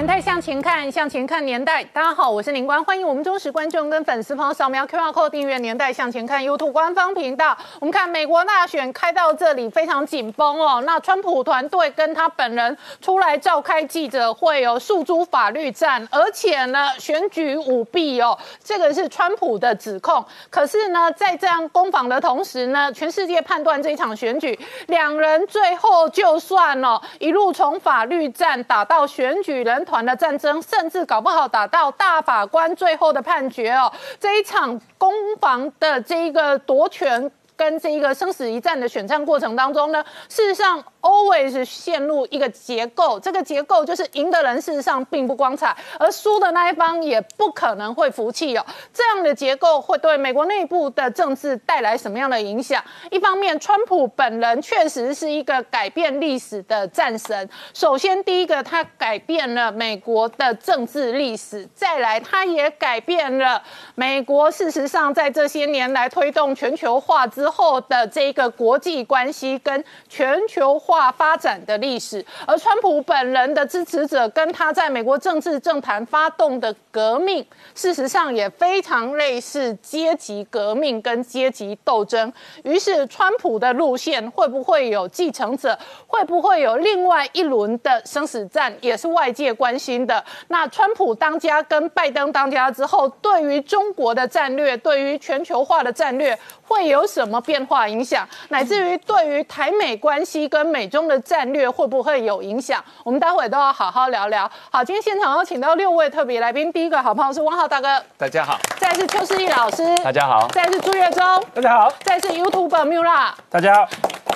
年代向前看，向前看年代。大家好，我是林官，欢迎我们忠实观众跟粉丝朋友扫描 QR Code 订阅《年代向前看》YouTube 官方频道。我们看美国大选开到这里非常紧绷哦，那川普团队跟他本人出来召开记者会哦，诉诸法律战，而且呢选举舞弊哦，这个是川普的指控。可是呢，在这样攻防的同时呢，全世界判断这一场选举，两人最后就算了，一路从法律战打到选举人。团的战争，甚至搞不好打到大法官最后的判决哦，这一场攻防的这一个夺权跟这一个生死一战的选战过程当中呢，事实上。Always 陷入一个结构，这个结构就是赢的人事实上并不光彩，而输的那一方也不可能会服气哦。这样的结构会对美国内部的政治带来什么样的影响？一方面，川普本人确实是一个改变历史的战神。首先，第一个，他改变了美国的政治历史；再来，他也改变了美国事实上在这些年来推动全球化之后的这个国际关系跟全球。化发展的历史，而川普本人的支持者跟他在美国政治政坛发动的革命，事实上也非常类似阶级革命跟阶级斗争。于是，川普的路线会不会有继承者？会不会有另外一轮的生死战？也是外界关心的。那川普当家跟拜登当家之后，对于中国的战略，对于全球化的战略，会有什么变化影响？乃至于对于台美关系跟美中的战略会不会有影响？我们待会都要好好聊聊。好，今天现场要请到六位特别来宾，第一个好朋友是汪浩大哥，大家好；再是邱世义老师，大家好；再是朱月忠，大家好；再是 YouTube Mula，大家好；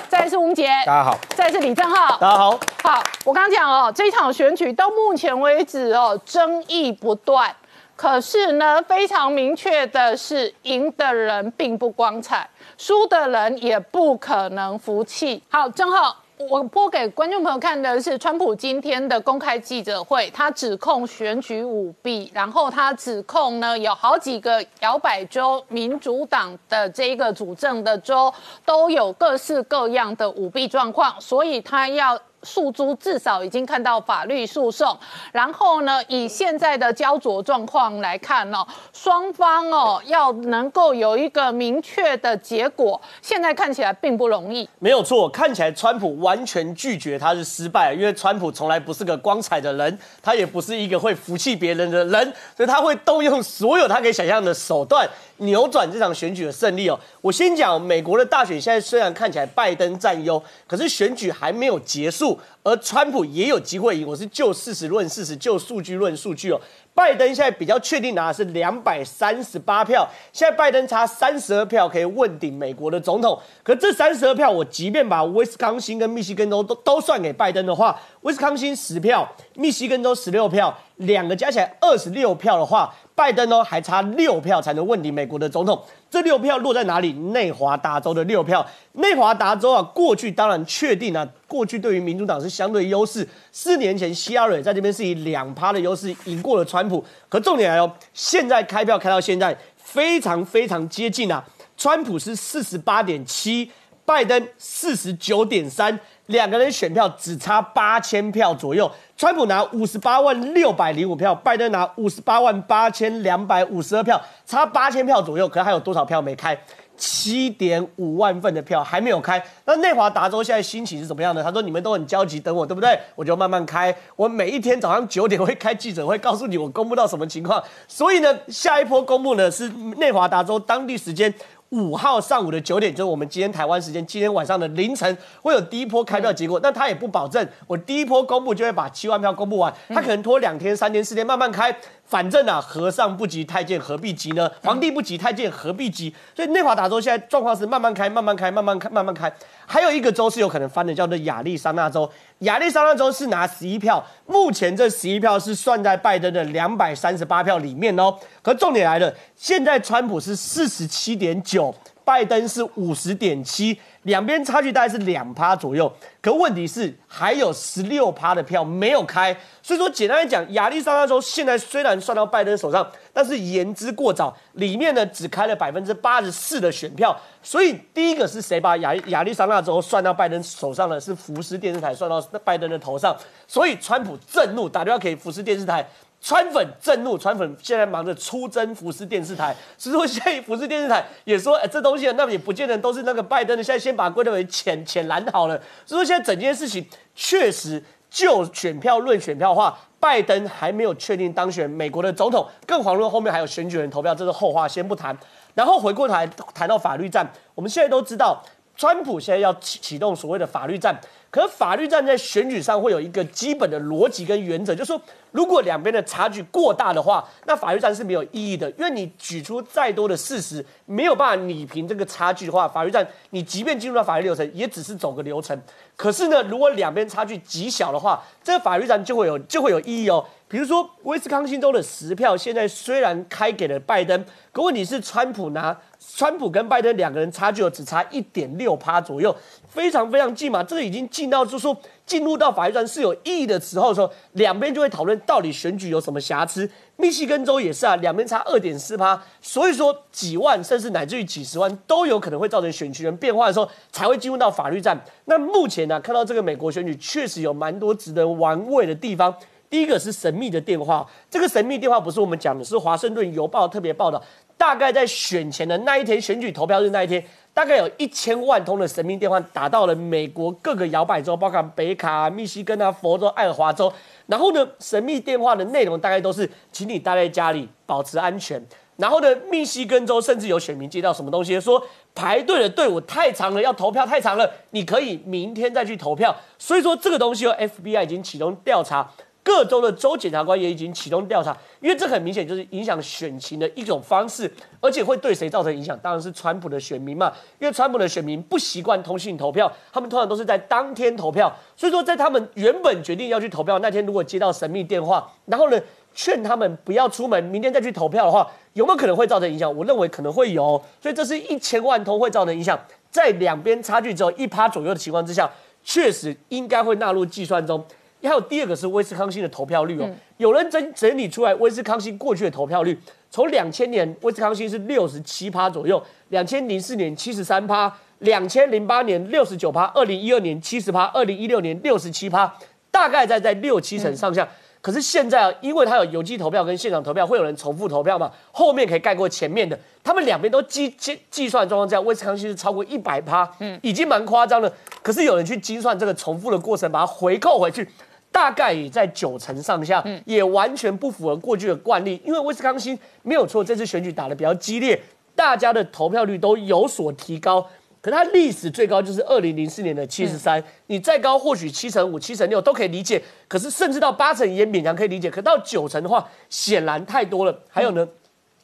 再是吴杰，大家好；再是李正浩，大家好。好，我刚刚讲哦，这场选举到目前为止哦，争议不断。可是呢，非常明确的是，赢的人并不光彩，输的人也不可能服气。好，正浩。我播给观众朋友看的是川普今天的公开记者会，他指控选举舞弊，然后他指控呢有好几个摇摆州民主党的这一个主政的州都有各式各样的舞弊状况，所以他要。诉诸至少已经看到法律诉讼，然后呢，以现在的焦灼状况来看哦，双方哦要能够有一个明确的结果，现在看起来并不容易。没有错，看起来川普完全拒绝他是失败，因为川普从来不是个光彩的人，他也不是一个会服气别人的人，所以他会动用所有他可以想象的手段。扭转这场选举的胜利哦！我先讲美国的大选，现在虽然看起来拜登占优，可是选举还没有结束，而川普也有机会赢。我是就事实论事实，就数据论数据哦。拜登现在比较确定拿的是两百三十八票，现在拜登差三十二票可以问鼎美国的总统。可这三十二票，我即便把威斯康星跟密西根州都都算给拜登的话，威斯康星十票，密西根州十六票，两个加起来二十六票的话。拜登呢还差六票才能问鼎美国的总统，这六票落在哪里？内华达州的六票，内华达州啊，过去当然确定啊，过去对于民主党是相对优势。四年前希拉蕊在这边是以两趴的优势赢过了川普，可重点来哦，现在开票开到现在非常非常接近啊，川普是四十八点七，拜登四十九点三。两个人选票只差八千票左右，川普拿五十八万六百零五票，拜登拿五十八万八千两百五十二票，差八千票左右。可是还有多少票没开？七点五万份的票还没有开。那内华达州现在心情是怎么样的？他说：“你们都很焦急，等我，对不对？我就慢慢开。我每一天早上九点会开记者会，告诉你我公布到什么情况。所以呢，下一波公布呢是内华达州当地时间。”五号上午的九点，就是我们今天台湾时间，今天晚上的凌晨会有第一波开票结果，但他也不保证我第一波公布就会把七万票公布完，他可能拖两天、三天、四天慢慢开。反正啊，和尚不急太监何必急呢？皇帝不急太监何必急？所以内华达州现在状况是慢慢开、慢慢开、慢慢开、慢慢开。还有一个州是有可能翻的，叫做亚利桑那州。亚利桑那州是拿十一票，目前这十一票是算在拜登的两百三十八票里面哦。可重点来了，现在川普是四十七点九，拜登是五十点七。两边差距大概是两趴左右。可问题是还有十六趴的票没有开，所以说简单来讲，亚利桑那州现在虽然算到拜登手上，但是言之过早，里面呢只开了百分之八十四的选票。所以第一个是谁把亚亚利桑那州算到拜登手上呢？是福斯电视台算到拜登的头上。所以川普震怒，打电话给福斯电视台。川粉震怒，川粉现在忙着出征福斯电视台，所以说现在福斯电视台也说，哎，这东西那也不见得都是那个拜登的，现在先把归类为浅浅蓝好了。所以说现在整件事情确实就选票论选票的话，拜登还没有确定当选美国的总统，更遑论后面还有选举人投票，这是后话，先不谈。然后回过头来谈到法律战，我们现在都知道，川普现在要启启动所谓的法律战。可法律战在选举上会有一个基本的逻辑跟原则，就是说，如果两边的差距过大的话，那法律战是没有意义的，因为你举出再多的事实，没有办法拟平这个差距的话，法律战你即便进入到法律流程，也只是走个流程。可是呢，如果两边差距极小的话，这个法律战就会有就会有意义哦。比如说，威斯康星州的十票现在虽然开给了拜登，可问题是川普拿。川普跟拜登两个人差距只差一点六趴左右，非常非常近嘛。这个已经近到就说进入到法律战是有意义的时候，说两边就会讨论到底选举有什么瑕疵。密西根州也是啊，两边差二点四趴，所以说几万甚至乃至于几十万都有可能会造成选区人变化的时候，才会进入到法律战。那目前呢，看到这个美国选举确实有蛮多值得玩味的地方。第一个是神秘的电话，这个神秘电话不是我们讲的，是华盛顿邮报特别报道。大概在选前的那一天，选举投票日那一天，大概有一千万通的神秘电话打到了美国各个摇摆州，包括北卡、密西根啊、佛州、爱荷华州。然后呢，神秘电话的内容大概都是，请你待在家里，保持安全。然后呢，密西根州甚至有选民接到什么东西，说排队的队伍太长了，要投票太长了，你可以明天再去投票。所以说这个东西，FBI 已经启动调查。各州的州检察官也已经启动调查，因为这很明显就是影响选情的一种方式，而且会对谁造成影响？当然是川普的选民嘛，因为川普的选民不习惯通信投票，他们通常都是在当天投票，所以说在他们原本决定要去投票那天，如果接到神秘电话，然后呢劝他们不要出门，明天再去投票的话，有没有可能会造成影响？我认为可能会有，所以这是一千万通会造成影响，在两边差距只有一趴左右的情况之下，确实应该会纳入计算中。还有第二个是威斯康星的投票率哦，有人整整理出来威斯康星过去的投票率，从两千年威斯康星是六十七趴左右，两千零四年七十三趴，两千零八年六十九趴，二零一二年七十趴，二零一六年六十七趴，大概在在六七成上下。可是现在啊，因为它有邮寄投票跟现场投票，会有人重复投票嘛，后面可以盖过前面的，他们两边都计计计算状况下，威斯康星是超过一百趴，嗯，已经蛮夸张了。可是有人去精算这个重复的过程，把它回扣回去。大概也在九成上下，也完全不符合过去的惯例。因为威斯康星没有错，这次选举打得比较激烈，大家的投票率都有所提高。可它历史最高就是二零零四年的七十三，你再高或许七成五、七成六都可以理解。可是甚至到八成也勉强可以理解。可到九成的话，显然太多了。还有呢，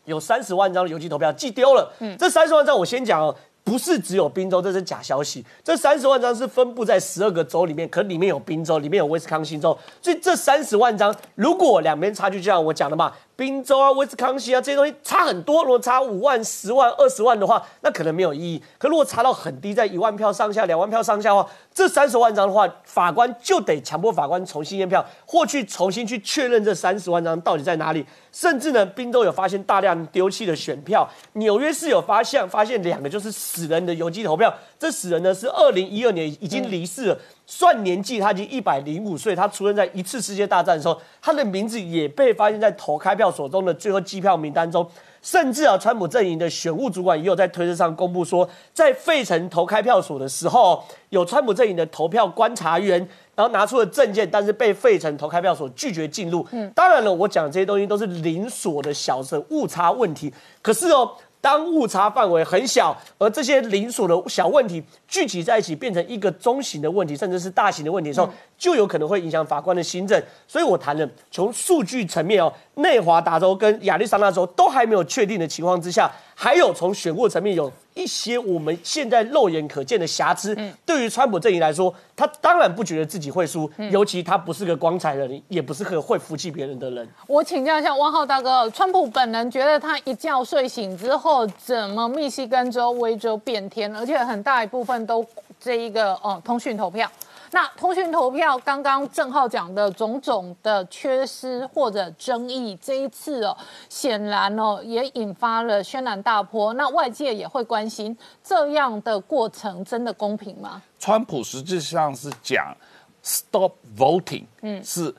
有三十万张的邮寄投票寄丢了。这三十万张我先讲哦。不是只有宾州，这是假消息。这三十万张是分布在十二个州里面，可里面有宾州，里面有威斯康星州。所以这三十万张，如果两边差距就像我讲的嘛。宾州啊，威斯康星啊，这些东西差很多。如果差五万、十万、二十万的话，那可能没有意义。可如果差到很低，在一万票上下、两万票上下的话，这三十万张的话，法官就得强迫法官重新验票，或去重新去确认这三十万张到底在哪里。甚至呢，宾州有发现大量丢弃的选票，纽约市有发现发现两个就是死人的邮寄投票。这死人呢是二零一二年已经离世了。算年纪，他已经一百零五岁。他出生在一次世界大战的时候，他的名字也被发现在投开票所中的最后计票名单中。甚至啊，川普阵营的选务主管也有在推特上公布说，在费城投开票所的时候，有川普阵营的投票观察员，然后拿出了证件，但是被费城投开票所拒绝进入。嗯，当然了，我讲这些东西都是零锁的小的误差问题。可是哦。当误差范围很小，而这些零锁的小问题聚集在一起，变成一个中型的问题，甚至是大型的问题的时候，就有可能会影响法官的新政。所以我谈了从数据层面哦，内华达州跟亚利桑那州都还没有确定的情况之下，还有从选务层面有一些我们现在肉眼可见的瑕疵，对于川普阵营来说，他当然不觉得自己会输，尤其他不是个光彩的人，也不是个会服气别人的人。我请教一下汪浩大哥，川普本人觉得他一觉睡醒之后，怎么密西根州、威州变天，而且很大一部分都这一个哦通讯投票。那通讯投票刚刚郑浩讲的种种的缺失或者争议，这一次哦，显然哦也引发了轩然大波。那外界也会关心这样的过程真的公平吗？川普实际上是讲 stop voting，嗯，是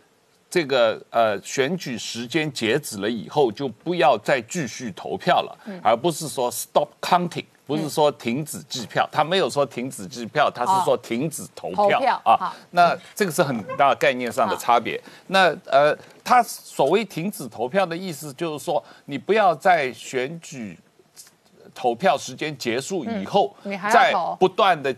这个呃选举时间截止了以后就不要再继续投票了，而不是说 stop counting。不是说停止计票，他没有说停止计票，他是说停止投票啊。那这个是很大概念上的差别。那呃，他所谓停止投票的意思，就是说你不要在选举投票时间结束以后，再不断的。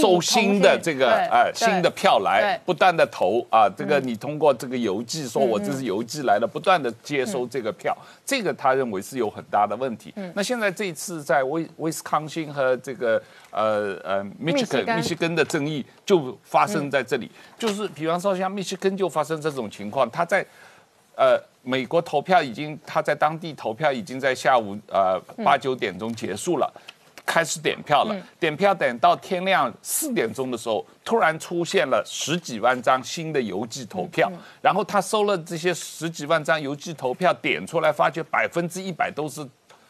收新的这个呃新的票来，不断的投啊，这个你通过这个邮寄说我这是邮寄来的，不断的接收这个票，这个他认为是有很大的问题。那现在这一次在威威斯康星和这个呃呃密西根密西根的争议就发生在这里，就是比方说像密西根就发生这种情况，他在呃美国投票已经他在当地投票已经在下午呃八九点钟结束了。开始点票了，点票等到天亮四点钟的时候，突然出现了十几万张新的邮寄投票，然后他收了这些十几万张邮寄投票，点出来发觉百分之一百都是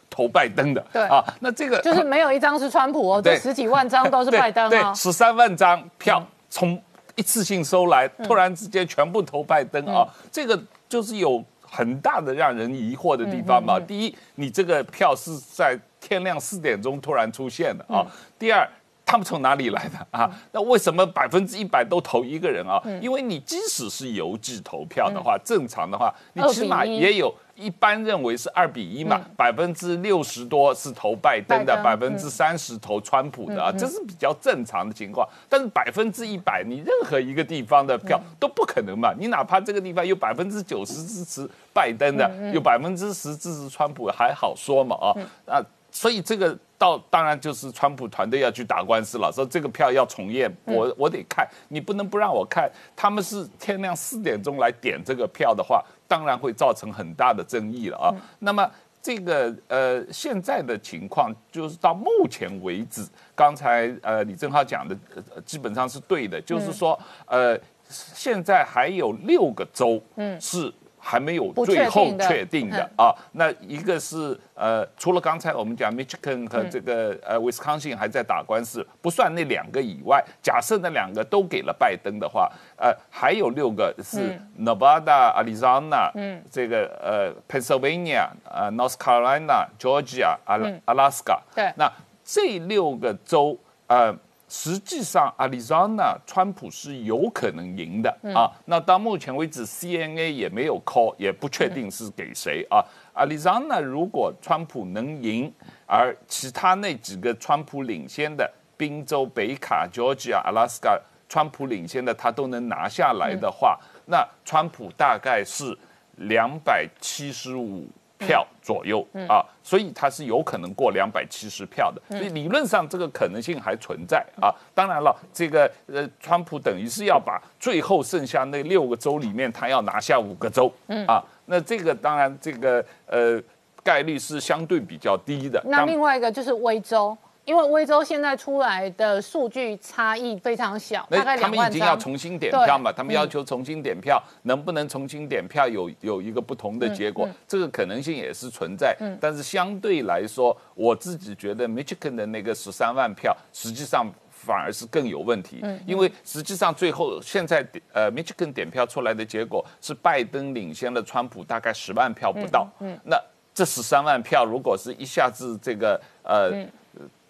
投拜登的。对。啊，那这个就是没有一张是川普哦，这十几万张都是拜登啊。十三万张票从一次性收来，突然之间全部投拜登啊，这个就是有很大的让人疑惑的地方嘛。第一，你这个票是在。天亮四点钟突然出现的啊！第二，他们从哪里来的啊？那为什么百分之一百都投一个人啊？因为你即使是邮寄投票的话，正常的话，你起码也有。一般认为是二比一嘛，百分之六十多是投拜登的，百分之三十投川普的啊，这是比较正常的情况。但是百分之一百，你任何一个地方的票都不可能嘛。你哪怕这个地方有百分之九十支持拜登的，有百分之十支持川普，还好说嘛啊啊。所以这个到当然就是川普团队要去打官司了，说这个票要重验，我我得看，你不能不让我看。他们是天亮四点钟来点这个票的话，当然会造成很大的争议了啊。那么这个呃现在的情况就是到目前为止，刚才呃李正浩讲的基本上是对的，就是说呃现在还有六个州嗯是。还没有最后确定的。啊，那一个是呃，除了刚才我们讲 Michigan 和这个呃 Wisconsin 还在打官司，不算那两个以外，假设那两个都给了拜登的话，呃，还有六个是 Nevada、Arizona，嗯，这个呃 Pennsylvania、呃 North Carolina、Georgia、阿 Alaska，对，那这六个州呃。实际上，阿里桑那川普是有可能赢的啊。那到目前为止，CNA 也没有 call，也不确定是给谁啊。阿里桑那如果川普能赢，而其他那几个川普领先的宾州、北卡、Georgia、Alaska，川普领先的他都能拿下来的话，那川普大概是两百七十五。票左右啊，所以他是有可能过两百七十票的，所以理论上这个可能性还存在啊。当然了，这个呃，川普等于是要把最后剩下那六个州里面，他要拿下五个州啊。那这个当然这个呃概率是相对比较低的。那另外一个就是威州。因为威州现在出来的数据差异非常小，大概他们已经要重新点票嘛？他们要求重新点票，能不能重新点票有有一个不同的结果？这个可能性也是存在。但是相对来说，我自己觉得 Michigan 的那个十三万票，实际上反而是更有问题。因为实际上最后现在呃 Michigan 点票出来的结果是拜登领先了川普大概十万票不到。嗯那这十三万票如果是一下子这个呃。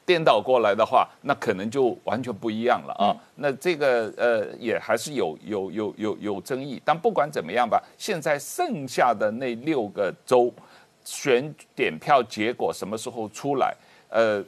颠倒过来的话，那可能就完全不一样了啊。那这个呃，也还是有有有有有争议。但不管怎么样吧，现在剩下的那六个州选点票结果什么时候出来？呃，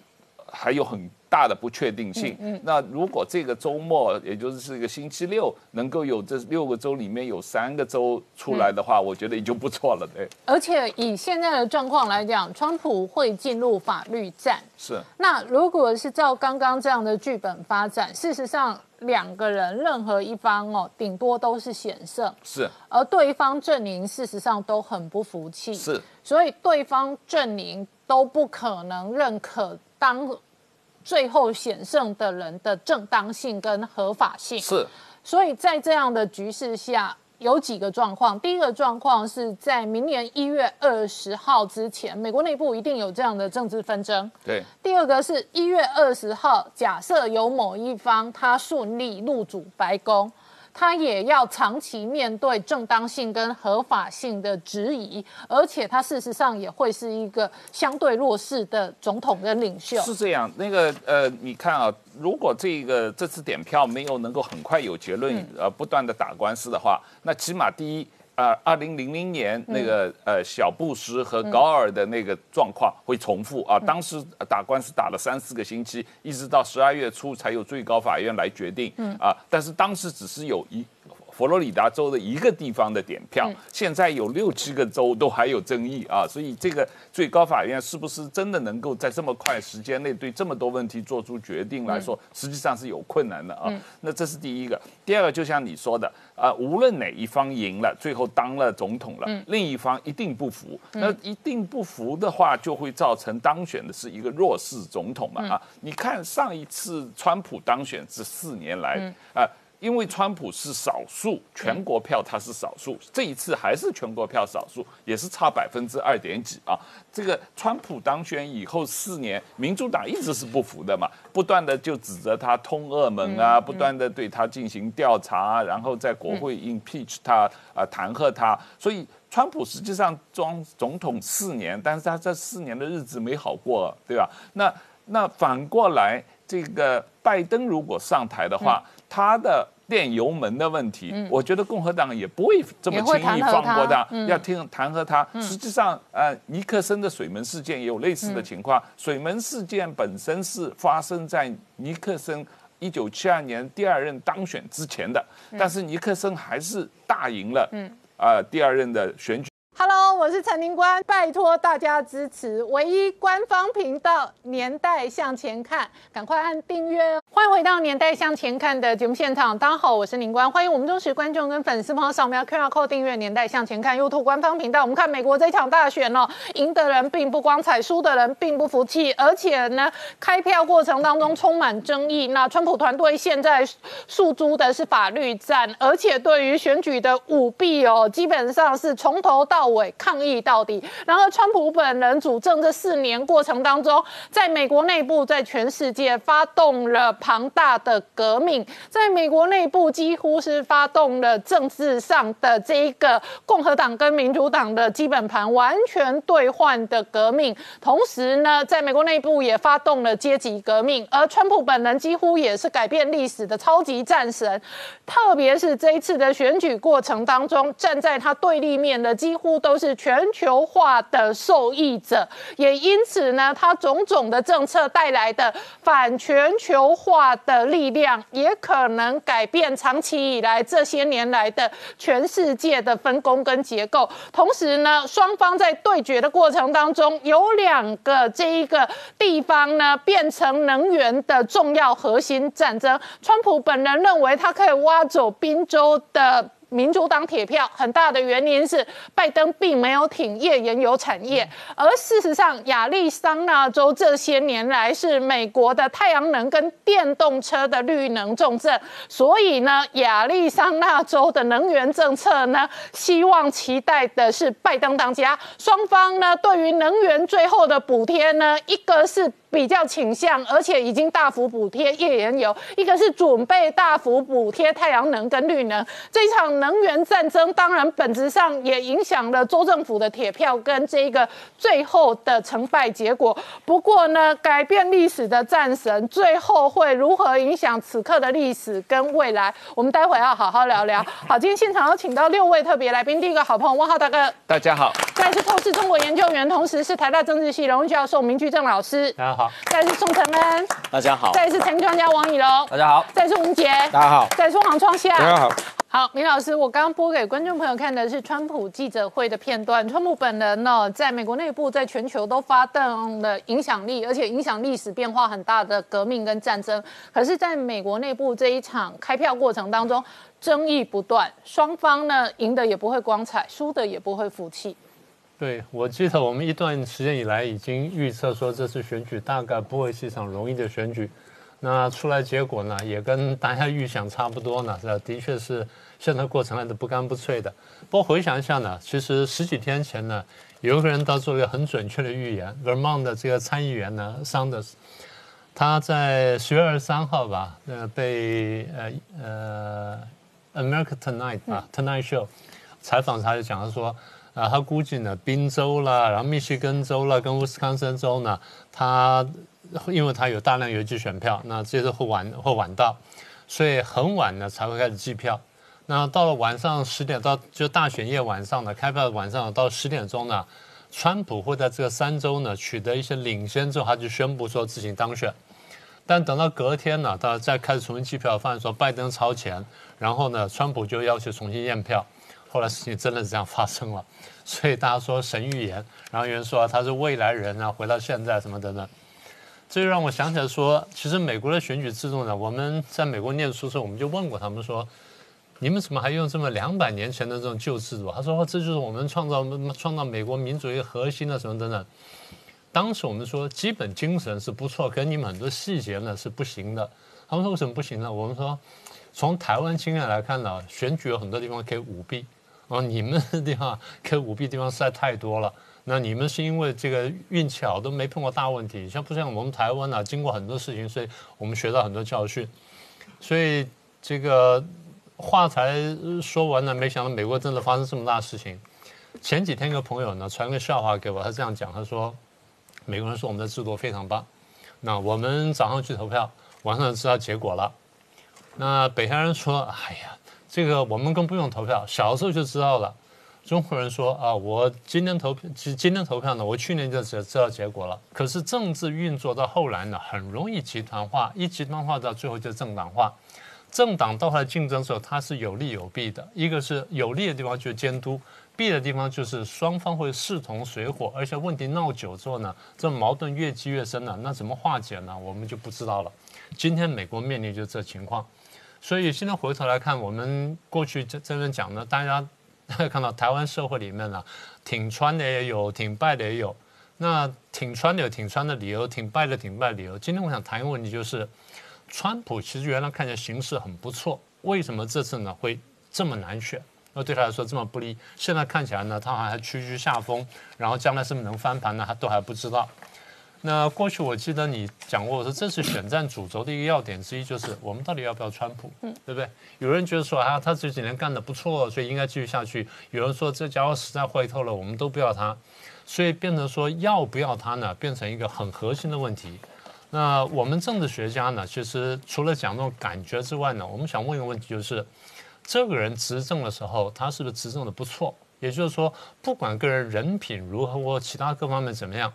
还有很大的不确定性。嗯，那如果这个周末，也就是是一个星期六，能够有这六个州里面有三个州出来的话，我觉得也就不错了。对，而且以现在的状况来讲，川普会进入法律战。是。那如果是照刚刚这样的剧本发展，事实上两个人任何一方哦，顶多都是险胜。是。而对方阵营事实上都很不服气。是。所以对方阵营都不可能认可当最后险胜的人的正当性跟合法性。是，所以在这样的局势下，有几个状况。第一个状况是在明年一月二十号之前，美国内部一定有这样的政治纷争。对。第二个是一月二十号，假设有某一方他顺利入主白宫。他也要长期面对正当性跟合法性的质疑，而且他事实上也会是一个相对弱势的总统跟领袖。是这样，那个呃，你看啊，如果这个这次点票没有能够很快有结论，呃，不断的打官司的话，那起码第一。呃，二零零零年那个呃小布什和高尔的那个状况会重复啊，当时打官司打了三四个星期，一直到十二月初才有最高法院来决定啊，但是当时只是有一。佛罗里达州的一个地方的点票，现在有六七个州都还有争议啊，所以这个最高法院是不是真的能够在这么快时间内对这么多问题做出决定来说，实际上是有困难的啊。那这是第一个，第二个就像你说的啊，无论哪一方赢了，最后当了总统了，另一方一定不服，那一定不服的话，就会造成当选的是一个弱势总统嘛啊。你看上一次川普当选这四年来啊。因为川普是少数，全国票他是少数，这一次还是全国票少数，也是差百分之二点几啊。这个川普当选以后四年，民主党一直是不服的嘛，不断的就指责他通俄门啊，不断的对他进行调查，然后在国会 impeach 他啊，弹劾他。所以川普实际上装总统四年，但是他这四年的日子没好过，对吧？那那反过来，这个拜登如果上台的话，他的电油门的问题，我觉得共和党也不会这么轻易放过他，要听弹劾他。实际上，呃，尼克森的水门事件也有类似的情况。水门事件本身是发生在尼克森一九七二年第二任当选之前的，但是尼克森还是大赢了，啊，第二任的选举。Hello，我是陈林官，拜托大家支持唯一官方频道《年代向前看》，赶快按订阅哦！欢迎回到《年代向前看》的节目现场，大家好，我是林官，欢迎我们忠实观众跟粉丝朋友扫描 QR Code 订阅《年代向前看》YouTube 官方频道。我们看美国这场大选哦，赢的人并不光彩，输的人并不服气，而且呢，开票过程当中充满争议。那川普团队现在诉诸的是法律战，而且对于选举的舞弊哦，基本上是从头到尾抗议到底。然而，川普本人主政这四年过程当中，在美国内部，在全世界发动了庞大的革命，在美国内部几乎是发动了政治上的这一个共和党跟民主党的基本盘完全兑换的革命。同时呢，在美国内部也发动了阶级革命。而川普本人几乎也是改变历史的超级战神，特别是这一次的选举过程当中，站在他对立面的几乎。都是全球化的受益者，也因此呢，他种种的政策带来的反全球化的力量，也可能改变长期以来这些年来的全世界的分工跟结构。同时呢，双方在对决的过程当中，有两个这一个地方呢，变成能源的重要核心战争。川普本人认为，他可以挖走宾州的。民主党铁票很大的原因是拜登并没有挺页岩油产业，而事实上亚利桑那州这些年来是美国的太阳能跟电动车的绿能重镇，所以呢，亚利桑那州的能源政策呢，希望期待的是拜登当家。双方呢，对于能源最后的补贴呢，一个是。比较倾向，而且已经大幅补贴页岩油，一个是准备大幅补贴太阳能跟绿能。这一场能源战争，当然本质上也影响了州政府的铁票跟这个最后的成败结果。不过呢，改变历史的战神，最后会如何影响此刻的历史跟未来？我们待会要好好聊聊。好，今天现场要请到六位特别来宾，第一个好朋友汪浩大哥，大家好。再再是透视中国研究员，同时是台大政治系荣誉教授明居正老师。大家好，再是宋承恩，大家好，再是财经专家王以龙，大家好，再是吴杰，大家好，再是黄创夏，大家好。好，明老师，我刚刚播给观众朋友看的是川普记者会的片段。川普本人呢，在美国内部，在全球都发动了影响力，而且影响历史变化很大的革命跟战争。可是，在美国内部这一场开票过程当中，争议不断，双方呢赢的也不会光彩，输的也不会服气。对，我记得我们一段时间以来已经预测说，这次选举大概不会是一场容易的选举。那出来结果呢，也跟大家预想差不多呢，是吧？的确是现在过程来的不干不脆的。不过回想一下呢，其实十几天前呢，有一个人他做了一个很准确的预言，Vermont 的这个参议员呢，Sanders，他在十月二十三号吧，呃，被呃呃 America Tonight 啊 Tonight Show 采访他就讲他说，啊，他估计呢，宾州啦，然后密歇根州啦，跟威斯康森州呢，他。因为他有大量邮寄选票，那这次会晚会晚到，所以很晚呢才会开始计票。那到了晚上十点到就大选夜晚上的，开票晚上到十点钟呢，川普会在这个三州呢取得一些领先之后，他就宣布说自行当选。但等到隔天呢，他再开始重新计票，发现说拜登超前，然后呢，川普就要求重新验票。后来事情真的是这样发生了，所以大家说神预言，然后有人说他是未来人啊，回到现在什么等等。这就让我想起来说，其实美国的选举制度呢，我们在美国念书时候，我们就问过他们说，你们怎么还用这么两百年前的这种旧制度？他说这就是我们创造创造美国民主一个核心的什么等等。当时我们说基本精神是不错，可你们很多细节呢是不行的。他们说为什么不行呢？我们说从台湾经验来看呢，选举有很多地方可以舞弊，哦，你们的地方可以舞弊地方实在太多了。那你们是因为这个运气好，都没碰过大问题，像不像我们台湾呢？经过很多事情，所以我们学到很多教训。所以这个话才说完了，没想到美国真的发生这么大事情。前几天一个朋友呢传个笑话给我，他这样讲，他说美国人说我们的制度非常棒。那我们早上去投票，晚上就知道结果了。那北韩人说，哎呀，这个我们更不用投票，小时候就知道了。中国人说啊，我今天投票，其实今天投票呢，我去年就知知道结果了。可是政治运作到后来呢，很容易集团化，一集团化到最后就政党化。政党到后来竞争的时候，它是有利有弊的。一个是有利的地方就是监督，弊的地方就是双方会势同水火，而且问题闹久之后呢，这矛盾越积越深了。那怎么化解呢？我们就不知道了。今天美国面临就这情况，所以现在回头来看，我们过去这这边讲呢，大家。看到台湾社会里面呢，挺川的也有，挺败的也有。那挺川的有挺川的理由，挺败的挺败理由。今天我想谈一个问题，就是川普其实原来看起来形势很不错，为什么这次呢会这么难选？那对他来说这么不利？现在看起来呢，他好像还屈居下风，然后将来是不是能翻盘呢？他都还不知道。那过去我记得你讲过，我说这次选战主轴的一个要点之一就是我们到底要不要川普，嗯，对不对？有人觉得说啊，他这几年干得不错，所以应该继续下去。有人说这家伙实在坏透了，我们都不要他，所以变成说要不要他呢，变成一个很核心的问题。那我们政治学家呢，其实除了讲那种感觉之外呢，我们想问一个问题，就是这个人执政的时候，他是不是执政的不错？也就是说，不管个人人品如何或其他各方面怎么样。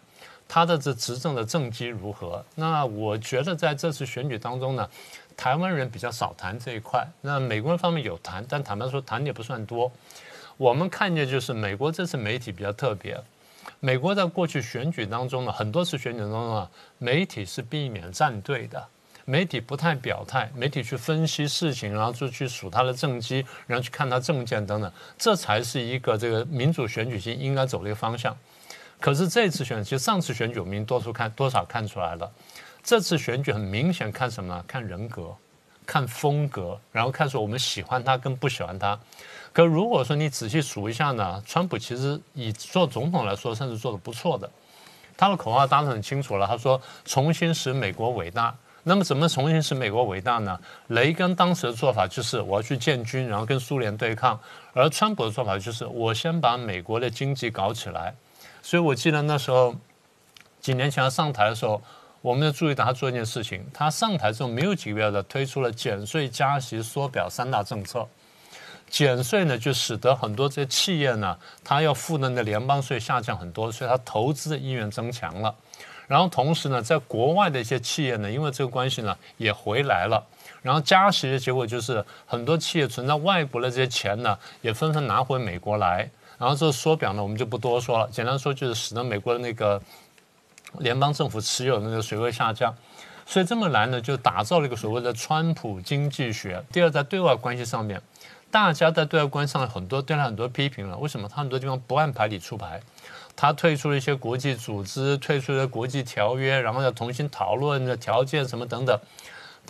他的这执政的政绩如何？那我觉得在这次选举当中呢，台湾人比较少谈这一块。那美国人方面有谈，但坦白说谈的也不算多。我们看见就是美国这次媒体比较特别。美国在过去选举当中呢，很多次选举当中啊，媒体是避免站队的，媒体不太表态，媒体去分析事情，然后就去数他的政绩，然后去看他政见等等，这才是一个这个民主选举性应该走的一个方向。可是这次选，其实上次选举，我们多数看多少看出来了。这次选举很明显看什么呢？看人格，看风格，然后看说我们喜欢他跟不喜欢他。可如果说你仔细数一下呢，川普其实以做总统来说，算是做的不错的。他的口号当然很清楚了，他说重新使美国伟大。那么怎么重新使美国伟大呢？雷根当时的做法就是我要去建军，然后跟苏联对抗；而川普的做法就是我先把美国的经济搞起来。所以我记得那时候几年前他上台的时候，我们就注意到他做一件事情。他上台之后没有几个月的推出了减税、加息、缩表三大政策。减税呢，就使得很多这些企业呢，它要付的那联邦税下降很多，所以它投资的意愿增强了。然后同时呢，在国外的一些企业呢，因为这个关系呢，也回来了。然后加息的结果就是很多企业存在外国的这些钱呢，也纷纷拿回美国来。然后这个缩表呢，我们就不多说了。简单说就是使得美国的那个联邦政府持有的那个水位下降。所以这么来呢，就打造了一个所谓的川普经济学。第二，在对外关系上面，大家在对外关系上很多对他很多批评了。为什么他很多地方不按牌理出牌？他退出了一些国际组织，退出了国际条约，然后要重新讨论的条件什么等等。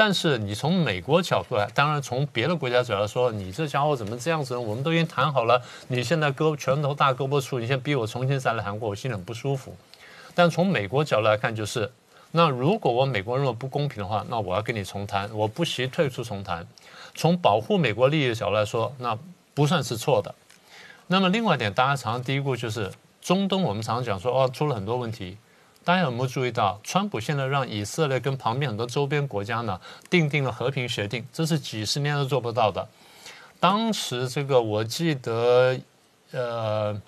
但是你从美国角度来，当然从别的国家角度说，你这家伙怎么这样子呢？我们都已经谈好了，你现在胳拳头大胳膊粗，你现在逼我重新再来谈过，我心里很不舒服。但从美国角度来看，就是那如果我美国认为不公平的话，那我要跟你重谈，我不惜退出重谈。从保护美国利益的角度来说，那不算是错的。那么另外一点，大家常常低估就是中东，我们常常讲说哦，出了很多问题。大家有没有注意到，川普现在让以色列跟旁边很多周边国家呢订定了和平协定？这是几十年都做不到的。当时这个我记得，呃，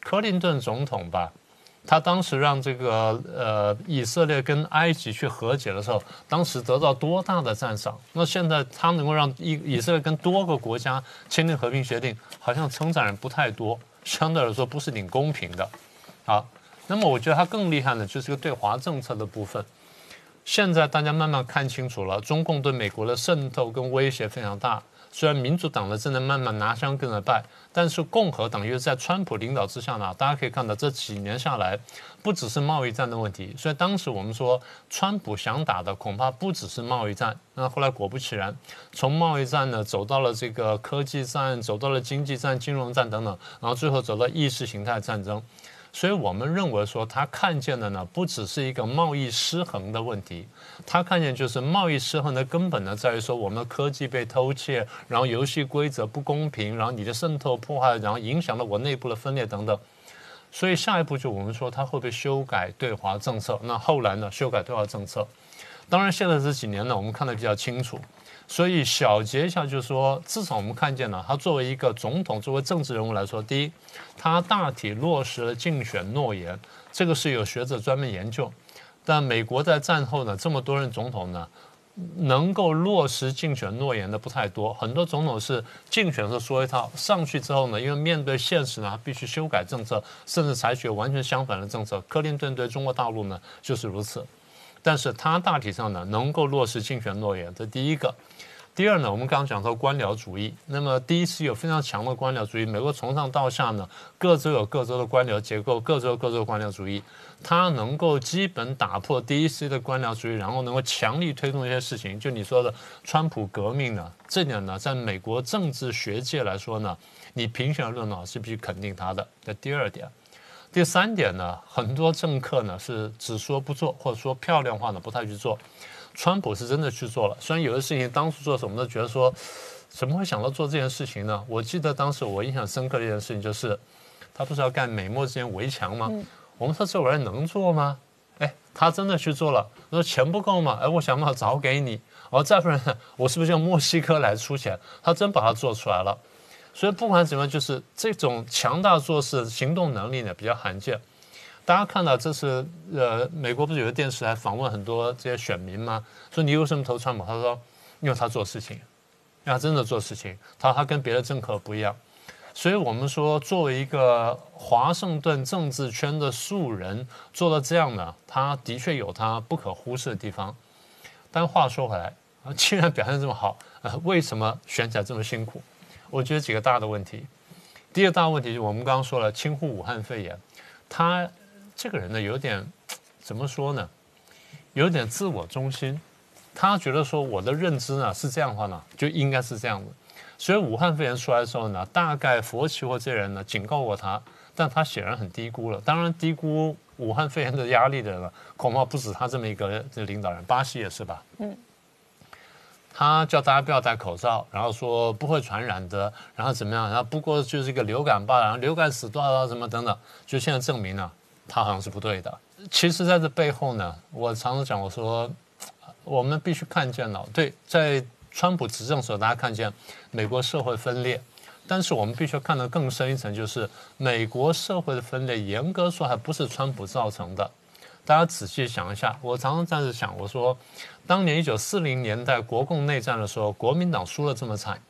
克林顿总统吧，他当时让这个呃以色列跟埃及去和解的时候，当时得到多大的赞赏？那现在他能够让以以色列跟多个国家签订和平协定，好像称赞人不太多，相对来说不是挺公平的。好。那么我觉得它更厉害的，就是个对华政策的部分。现在大家慢慢看清楚了，中共对美国的渗透跟威胁非常大。虽然民主党呢正在慢慢拿香跟着拜，但是共和党又在川普领导之下呢，大家可以看到这几年下来，不只是贸易战的问题。所以当时我们说，川普想打的恐怕不只是贸易战。那后来果不其然，从贸易战呢走到了这个科技战，走到了经济战、金融战等等，然后最后走到意识形态战争。所以我们认为说，他看见的呢，不只是一个贸易失衡的问题，他看见就是贸易失衡的根本呢，在于说我们的科技被偷窃，然后游戏规则不公平，然后你的渗透破坏，然后影响了我内部的分裂等等。所以下一步就我们说，他会不会修改对华政策？那后来呢，修改对华政策？当然，现在这几年呢，我们看得比较清楚。所以小结一下，就是说，至少我们看见了，他作为一个总统，作为政治人物来说，第一，他大体落实了竞选诺言，这个是有学者专门研究。但美国在战后呢，这么多任总统呢，能够落实竞选诺言的不太多，很多总统是竞选时候说一套，上去之后呢，因为面对现实呢，必须修改政策，甚至采取完全相反的政策。克林顿对中国大陆呢，就是如此。但是他大体上呢，能够落实竞选诺言，这第一个。第二呢，我们刚刚讲到官僚主义。那么第一次有非常强的官僚主义，美国从上到下呢，各州有各州的官僚结构，各州各州官僚主义，它能够基本打破第一次的官僚主义，然后能够强力推动一些事情。就你说的川普革命呢，这点呢，在美国政治学界来说呢，你评选论呢是必须肯定他的。这第二点。第三点呢，很多政客呢是只说不做，或者说漂亮话呢不太去做。川普是真的去做了，虽然有的事情当初做的时候，我们都觉得说，怎么会想到做这件事情呢？我记得当时我印象深刻的一件事情就是，他不是要干美墨之间围墙吗？我们说这玩意儿能做吗？哎，他真的去做了。说钱不够嘛？哎，我想办法找给你。哦，再不然我是不是用墨西哥来出钱？他真把它做出来了。所以不管怎么样，就是这种强大做事行动能力呢比较罕见。大家看到这是呃，美国不是有个电视台访问很多这些选民吗？说你为什么投川普？他说因为他做事情，因为他真的做事情。他他跟别的政客不一样。所以我们说，作为一个华盛顿政治圈的素人，做到这样呢，他的确有他不可忽视的地方。但话说回来，啊既然表现这么好，呃，为什么选起来这么辛苦？我觉得几个大的问题，第一个大问题就我们刚刚说了，轻忽武汉肺炎，他这个人呢有点怎么说呢，有点自我中心，他觉得说我的认知呢是这样的话呢，就应该是这样的，所以武汉肺炎出来的时候呢，大概佛奇或这人呢警告过他，但他显然很低估了，当然低估武汉肺炎的压力的人，恐怕不止他这么一个这领导人，巴西也是吧，嗯。他叫大家不要戴口罩，然后说不会传染的，然后怎么样？然后不过就是一个流感罢了，然后流感死多少什么等等，就现在证明呢，他好像是不对的。其实在这背后呢，我常常讲，我说我们必须看见了，对，在川普执政时候，大家看见美国社会分裂，但是我们必须看得更深一层，就是美国社会的分裂，严格说还不是川普造成的。大家仔细想一下，我常常这样子想，我说，当年一九四零年代国共内战的时候，国民党输了这么惨。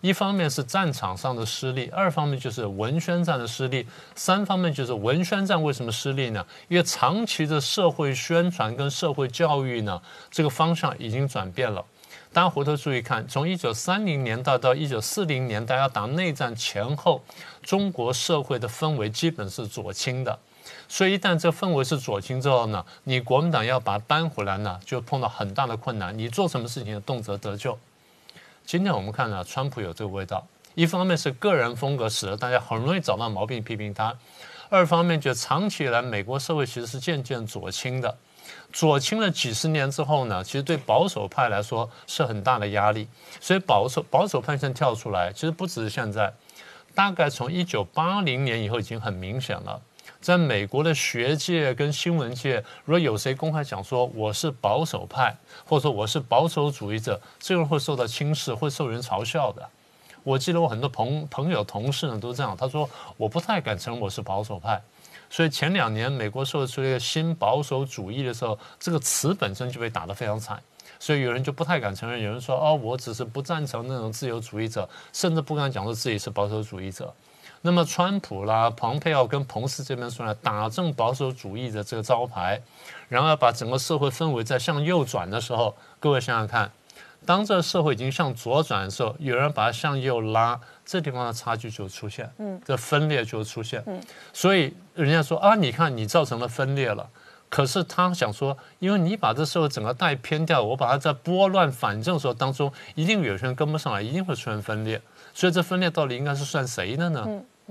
一方面是战场上的失利，二方面就是文宣战的失利，三方面就是文宣战为什么失利呢？因为长期的社会宣传跟社会教育呢，这个方向已经转变了。大家回头注意看，从一九三零年代到一九四零年代要打内战前后，中国社会的氛围基本是左倾的。所以一旦这氛围是左倾之后呢，你国民党要把它扳回来呢，就碰到很大的困难。你做什么事情动辄得咎。今天我们看到川普有这个味道，一方面是个人风格使得大家很容易找到毛病批评他，二方面就长期以来美国社会其实是渐渐左倾的，左倾了几十年之后呢，其实对保守派来说是很大的压力，所以保守保守派先跳出来，其实不只是现在，大概从一九八零年以后已经很明显了。在美国的学界跟新闻界，如果有谁公开讲说我是保守派，或者说我是保守主义者，这个人会受到轻视，会受人嘲笑的。我记得我很多朋朋友、同事呢都这样，他说我不太敢承认我是保守派。所以前两年美国社会出现新保守主义的时候，这个词本身就被打得非常惨，所以有人就不太敢承认。有人说哦，我只是不赞成那种自由主义者，甚至不敢讲说自己是保守主义者。那么，川普啦、蓬佩奥跟彭斯这边出来打正保守主义的这个招牌，然后要把整个社会氛围在向右转的时候，各位想想看，当这个社会已经向左转的时候，有人把它向右拉，这地方的差距就出现，嗯，这分裂就出现，嗯，所以人家说啊，你看你造成了分裂了，可是他想说，因为你把这社会整个带偏掉，我把它在拨乱反正的时候当中，一定有些人跟不上来，一定会出现分裂，所以这分裂到底应该是算谁的呢？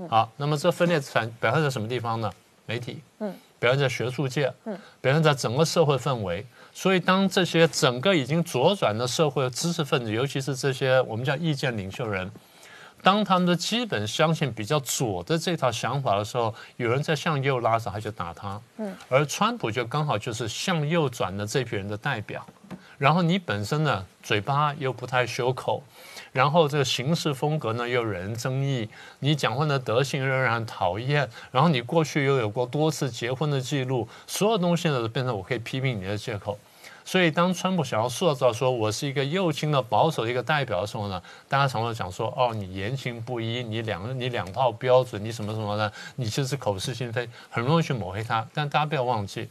好，那么这分裂产表现在什么地方呢？媒体，嗯，表现在学术界，嗯，表现在整个社会氛围。所以，当这些整个已经左转的社会知识分子，尤其是这些我们叫意见领袖人，当他们的基本相信比较左的这套想法的时候，有人在向右拉着，他就打他。嗯，而川普就刚好就是向右转的这批人的代表。然后你本身呢，嘴巴又不太修口。然后这个行事风格呢又惹人争议，你讲话的德行仍然讨厌，然后你过去又有过多次结婚的记录，所有东西呢都变成我可以批评你的借口。所以当川普想要塑造说我是一个右倾的保守的一个代表的时候呢，大家常常讲说哦你言行不一，你两你两套标准，你什么什么的，你就是口是心非，很容易去抹黑他。但大家不要忘记。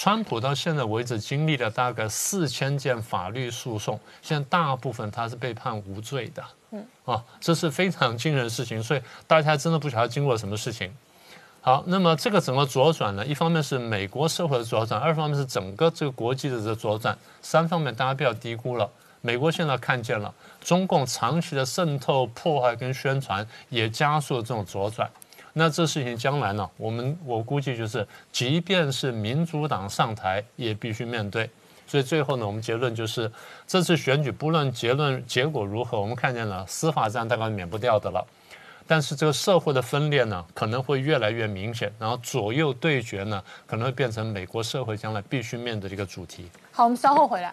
川普到现在为止经历了大概四千件法律诉讼，现在大部分他是被判无罪的。嗯，啊，这是非常惊人的事情，所以大家真的不晓得经过了什么事情。好，那么这个整个左转呢，一方面是美国社会的左转，二方面是整个这个国际的这左转，三方面大家不要低估了。美国现在看见了中共长期的渗透、破坏跟宣传，也加速了这种左转。那这事情将来呢？我们我估计就是，即便是民主党上台，也必须面对。所以最后呢，我们结论就是，这次选举不论结论结果如何，我们看见了司法战大概免不掉的了。但是这个社会的分裂呢，可能会越来越明显，然后左右对决呢，可能会变成美国社会将来必须面对的一个主题。好，我们稍后回来。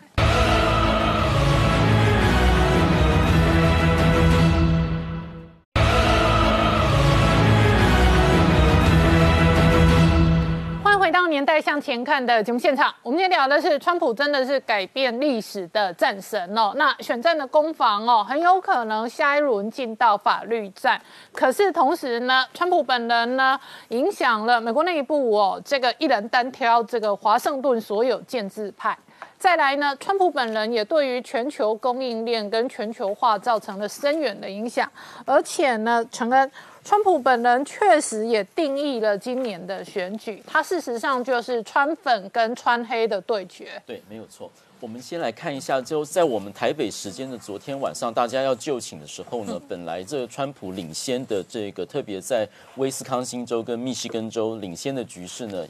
回到年代向前看的节目现场，我们今天聊的是川普真的是改变历史的战神哦。那选战的攻防哦，很有可能下一轮进到法律战。可是同时呢，川普本人呢，影响了美国内部哦，这个一人单挑这个华盛顿所有建制派。再来呢，川普本人也对于全球供应链跟全球化造成了深远的影响，而且呢，承恩。川普本人确实也定义了今年的选举，他事实上就是川粉跟川黑的对决。对，没有错。我们先来看一下，就在我们台北时间的昨天晚上，大家要就寝的时候呢，本来这川普领先的这个，特别在威斯康星州跟密西根州领先的局势呢。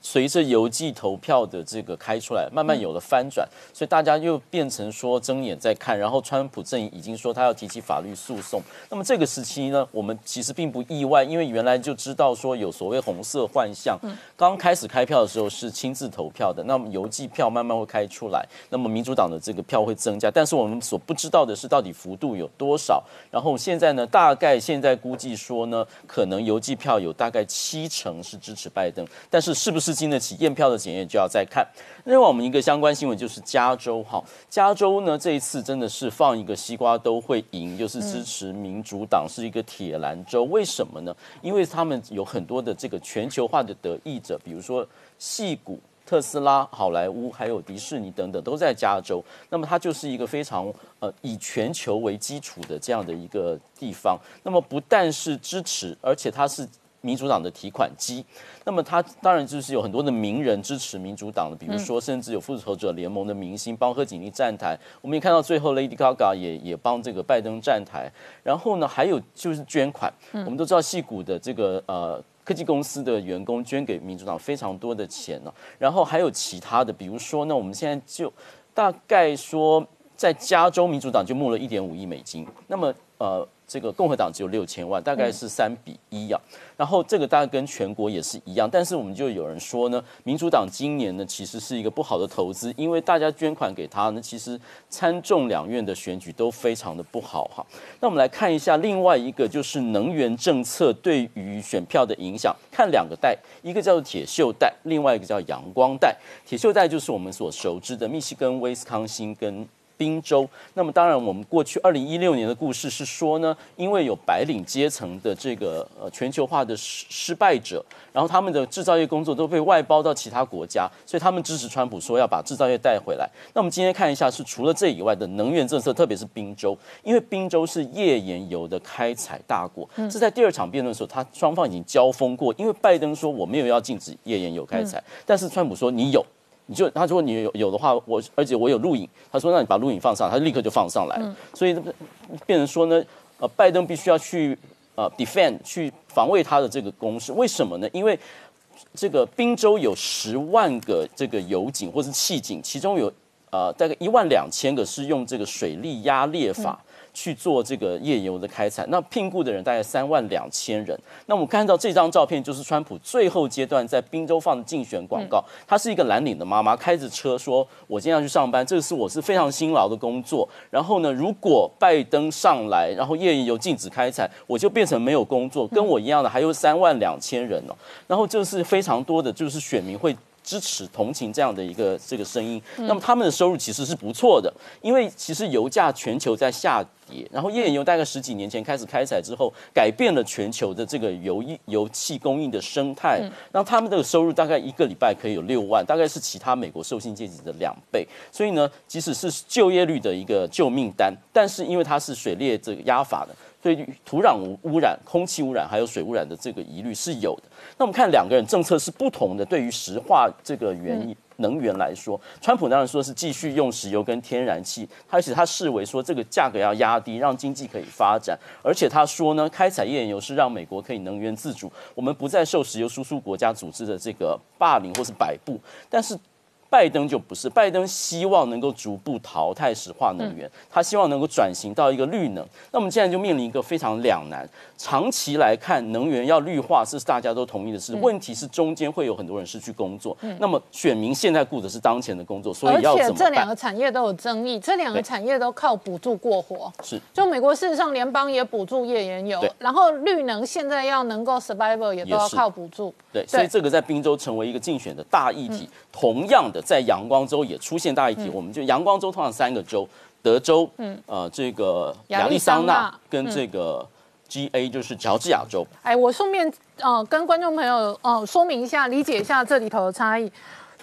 随着邮寄投票的这个开出来，慢慢有了翻转，所以大家又变成说睁眼在看，然后川普阵营已经说他要提起法律诉讼。那么这个时期呢，我们其实并不意外，因为原来就知道说有所谓红色幻象。刚开始开票的时候是亲自投票的，那么邮寄票慢慢会开出来，那么民主党的这个票会增加，但是我们所不知道的是到底幅度有多少。然后现在呢，大概现在估计说呢，可能邮寄票有大概七成是支持拜登，但是是不是经得起验票的检验就要再看。另外，我们一个相关新闻就是加州哈，加州呢这一次真的是放一个西瓜都会赢，就是支持民主党是一个铁兰州。为什么呢？因为他们有很多的这个全球化的得益者，比如说戏股。特斯拉、好莱坞还有迪士尼等等都在加州，那么它就是一个非常呃以全球为基础的这样的一个地方。那么不但是支持，而且它是民主党的提款机。那么它当然就是有很多的名人支持民主党的，比如说甚至有复仇者联盟的明星帮贺锦丽站台。我们也看到最后 Lady Gaga 也也帮这个拜登站台。然后呢，还有就是捐款。我们都知道戏股的这个呃。科技公司的员工捐给民主党非常多的钱呢，然后还有其他的，比如说呢，我们现在就大概说，在加州民主党就募了一点五亿美金，那么呃。这个共和党只有六千万，大概是三比一啊。然后这个大概跟全国也是一样，但是我们就有人说呢，民主党今年呢其实是一个不好的投资，因为大家捐款给他呢，其实参众两院的选举都非常的不好哈。那我们来看一下另外一个就是能源政策对于选票的影响，看两个带，一个叫做铁锈带，另外一个叫阳光带。铁锈带就是我们所熟知的密西根、威斯康星跟。宾州，那么当然，我们过去二零一六年的故事是说呢，因为有白领阶层的这个呃全球化的失失败者，然后他们的制造业工作都被外包到其他国家，所以他们支持川普说要把制造业带回来。那我们今天看一下，是除了这以外的能源政策，特别是宾州，因为宾州是页岩油的开采大国，这在第二场辩论的时候，他双方已经交锋过，因为拜登说我没有要禁止页岩油开采，但是川普说你有。你就他说你有有的话，我而且我有录影，他说那你把录影放上，他立刻就放上来了。所以变成说呢，呃，拜登必须要去呃 defend 去防卫他的这个攻势。为什么呢？因为这个宾州有十万个这个油井或是气井，其中有呃大概一万两千个是用这个水力压裂法。去做这个页游的开采，那聘雇的人大概三万两千人。那我们看到这张照片，就是川普最后阶段在宾州放的竞选广告。他是一个蓝领的妈妈，开着车说：“我今天要去上班，这个是我是非常辛劳的工作。然后呢，如果拜登上来，然后页游禁止开采，我就变成没有工作。跟我一样的还有三万两千人哦。然后就是非常多的就是选民会。”支持同情这样的一个这个声音，那么他们的收入其实是不错的，因为其实油价全球在下跌，然后页岩油大概十几年前开始开采之后，改变了全球的这个油油气供应的生态，让他们的收入大概一个礼拜可以有六万，大概是其他美国受薪阶级的两倍。所以呢，即使是就业率的一个救命单，但是因为它是水裂这个压法的。所以土壤污污染、空气污染还有水污染的这个疑虑是有的。那我们看两个人政策是不同的。对于石化这个原能源来说，川普当然说是继续用石油跟天然气，而且他视为说这个价格要压低，让经济可以发展。而且他说呢，开采页岩油是让美国可以能源自主，我们不再受石油输出国家组织的这个霸凌或是摆布。但是。拜登就不是，拜登希望能够逐步淘汰石化能源，他希望能够转型到一个绿能。那我们现在就面临一个非常两难。长期来看，能源要绿化是大家都同意的事，问题是中间会有很多人失去工作。嗯那么选民现在顾的是当前的工作，所以要怎么而且这两个产业都有争议，这两个产业都靠补助过活。是，就美国事实上联邦也补助页岩油，然后绿能现在要能够 survival 也都要靠补助。对，所以这个在宾州成为一个竞选的大议题。同样的，在阳光州也出现大议题。我们就阳光州通常三个州：德州、嗯，呃，这个亚利桑那跟这个 G A，就是乔治亚州。哎，我顺便呃跟观众朋友呃说明一下，理解一下这里头的差异。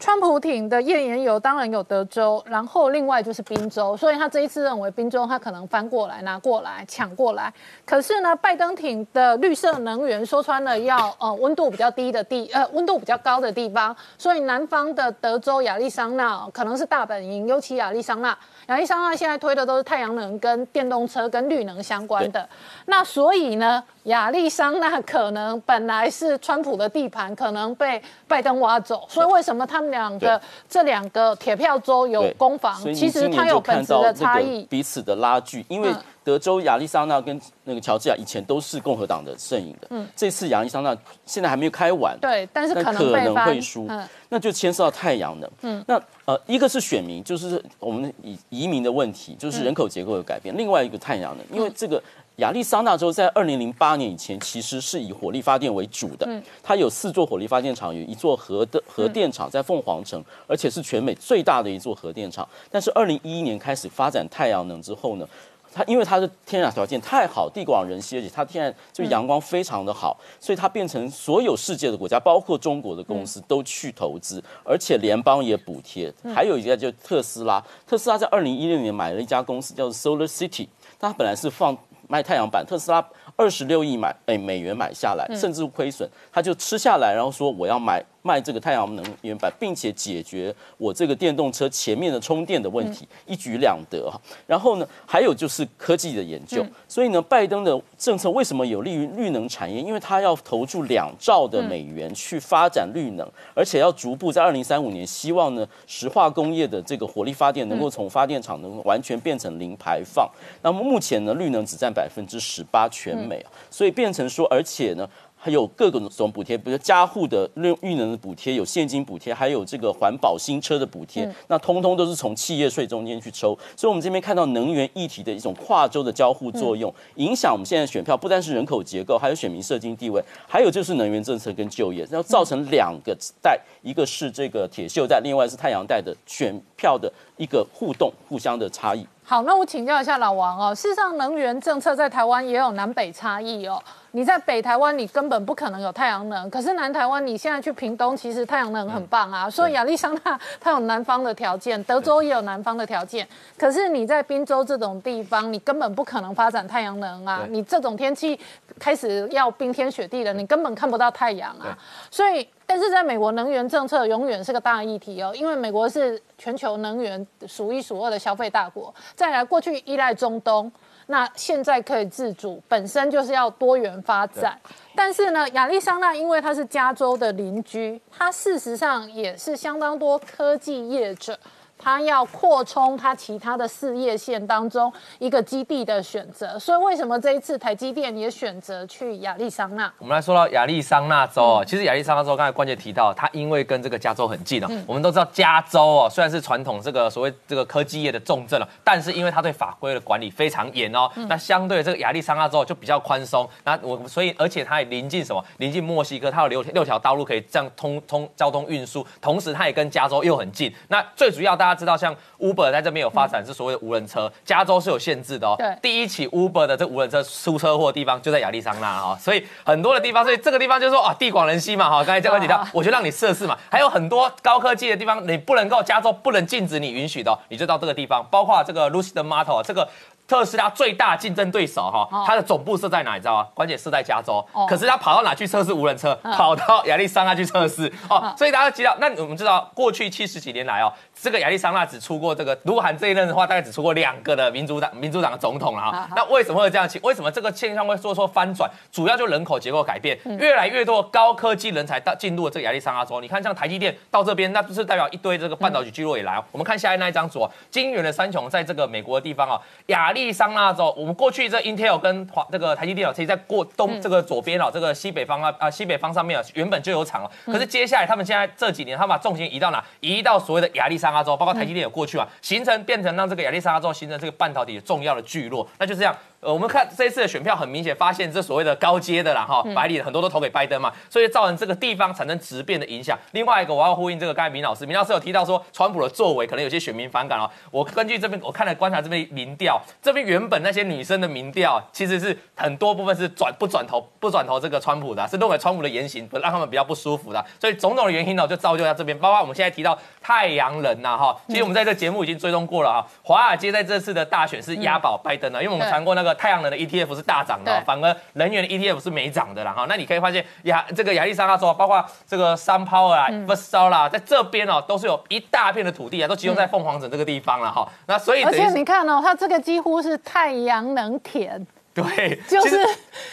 川普挺的页岩油当然有德州，然后另外就是宾州，所以他这一次认为宾州他可能翻过来拿过来抢过来。可是呢，拜登挺的绿色能源说穿了要呃温度比较低的地呃温度比较高的地方，所以南方的德州亚利桑那可能是大本营，尤其亚利桑那，亚利桑那现在推的都是太阳能跟电动车跟绿能相关的。那所以呢？亚利桑那可能本来是川普的地盘，可能被拜登挖走，所以为什么他们两个这两个铁票州有攻防？其实它有本质的差异，彼此的拉锯。因为德州亚利桑那跟那个乔治亚以前都是共和党的阵营的，嗯，这次亚利桑那现在还没有开完，对，但是可能会输，那就牵涉到太阳能，嗯，那呃一个是选民，就是我们移移民的问题，就是人口结构的改变，另外一个太阳能，因为这个。亚利桑那州在二零零八年以前其实是以火力发电为主的，它有四座火力发电厂，有一座核的核电厂在凤凰城，而且是全美最大的一座核电厂。但是二零一一年开始发展太阳能之后呢，它因为它的天然条件太好，地广人稀，而且它天然就阳光非常的好，所以它变成所有世界的国家，包括中国的公司都去投资，而且联邦也补贴。还有一家就特斯拉，特斯拉在二零一六年买了一家公司叫做 Solar City，它本来是放。卖太阳板，特斯拉二十六亿买哎美元买下来，甚至亏损，他就吃下来，然后说我要买。卖这个太阳能源板，并且解决我这个电动车前面的充电的问题，一举两得哈。然后呢，还有就是科技的研究。所以呢，拜登的政策为什么有利于绿能产业？因为他要投注两兆的美元去发展绿能，而且要逐步在二零三五年，希望呢石化工业的这个火力发电能够从发电厂能完全变成零排放。那么目前呢，绿能只占百分之十八全美所以变成说，而且呢。还有各种种补贴，比如家户的绿绿能的补贴，有现金补贴，还有这个环保新车的补贴，那通通都是从企业税中间去抽。所以，我们这边看到能源议题的一种跨州的交互作用，影响我们现在选票，不单是人口结构，还有选民社经地位，还有就是能源政策跟就业，然后造成两个带，一个是这个铁锈带，另外是太阳带的选票的一个互动，互相的差异。好，那我请教一下老王哦，事实上能源政策在台湾也有南北差异哦。你在北台湾，你根本不可能有太阳能。可是南台湾，你现在去屏东，其实太阳能很棒啊。所以亚利桑那它有南方的条件，德州也有南方的条件。可是你在滨州这种地方，你根本不可能发展太阳能啊。你这种天气开始要冰天雪地了，你根本看不到太阳啊。所以，但是在美国，能源政策永远是个大议题哦，因为美国是全球能源数一数二的消费大国。再来，过去依赖中东。那现在可以自主，本身就是要多元发展。但是呢，亚利桑那因为它是加州的邻居，它事实上也是相当多科技业者。他要扩充他其他的事业线当中一个基地的选择，所以为什么这一次台积电也选择去亚利桑那？我们来说到亚利桑那州，其实亚利桑那州刚才关键提到，它因为跟这个加州很近哦。我们都知道加州哦，虽然是传统这个所谓这个科技业的重镇了，但是因为它对法规的管理非常严哦，那相对这个亚利桑那州就比较宽松。那我所以而且它也临近什么？临近墨西哥，它有六六条道路可以这样通通交通运输，同时它也跟加州又很近。那最主要大家知道，像 Uber 在这边有发展是所谓的无人车，加州是有限制的哦。对，第一起 Uber 的这无人车出车祸地方就在亚利桑那哈，所以很多的地方，所以这个地方就是说啊，地广人稀嘛哈。刚才教官提到，我就让你测试嘛，还有很多高科技的地方，你不能够加州不能禁止你允许的，你就到这个地方，包括这个 Lucid m o t o 这个。特斯拉最大竞争对手哈，它的总部设在哪？你知道吗？关键是在加州。可是它跑到哪去测试无人车？跑到亚利桑那去测试哦。所以大家知道，那我们知道过去七十几年来哦，这个亚利桑那只出过这个，如果含这一任的话，大概只出过两个的民主党民主党的总统了哈。那为什么会这样？为什么这个现象会做出翻转？主要就人口结构改变，越来越多高科技人才到进入了这个亚利桑那州。你看像台积电到这边，那不是代表一堆这个半导体巨落也来？我们看下一那一张图，金元的三雄在这个美国的地方哦，亚利桑那州。我们过去这 Intel 跟华这个台积电哦，其实在过东这个左边哦，这个西北方啊啊西北方上面啊，原本就有厂了。可是接下来他们现在这几年，他们把重心移到哪？移到所谓的亚利桑那州，包括台积电有过去嘛，形成变成让这个亚利桑那州形成这个半导体重要的聚落，那就这样。呃，我们看这一次的选票，很明显发现这所谓的高阶的啦哈，白领很多都投给拜登嘛，所以造成这个地方产生质变的影响。另外一个，我要呼应这个刚才明老师，明老师有提到说，川普的作为可能有些选民反感哦。我根据这边我看了观察这边民调，这边原本那些女生的民调其实是很多部分是转不转头不转头这个川普的，是认为川普的言行让他们比较不舒服的。所以种种的原因呢，就造就在这边，包括我们现在提到太阳人呐哈，其实我们在这节目已经追踪过了啊，华尔街在这次的大选是押宝拜登的，因为我们谈过那个太阳能的 ETF。是大涨的，反而能源的 ETF 是没涨的啦哈。那你可以发现亚这个亚利桑那州，包括这个 Sun Power 啊、v e r s a l 啦，在这边哦，都是有一大片的土地啊，都集中在凤凰城这个地方了哈。那所以而且你看哦，它这个几乎是太阳能田。对，就是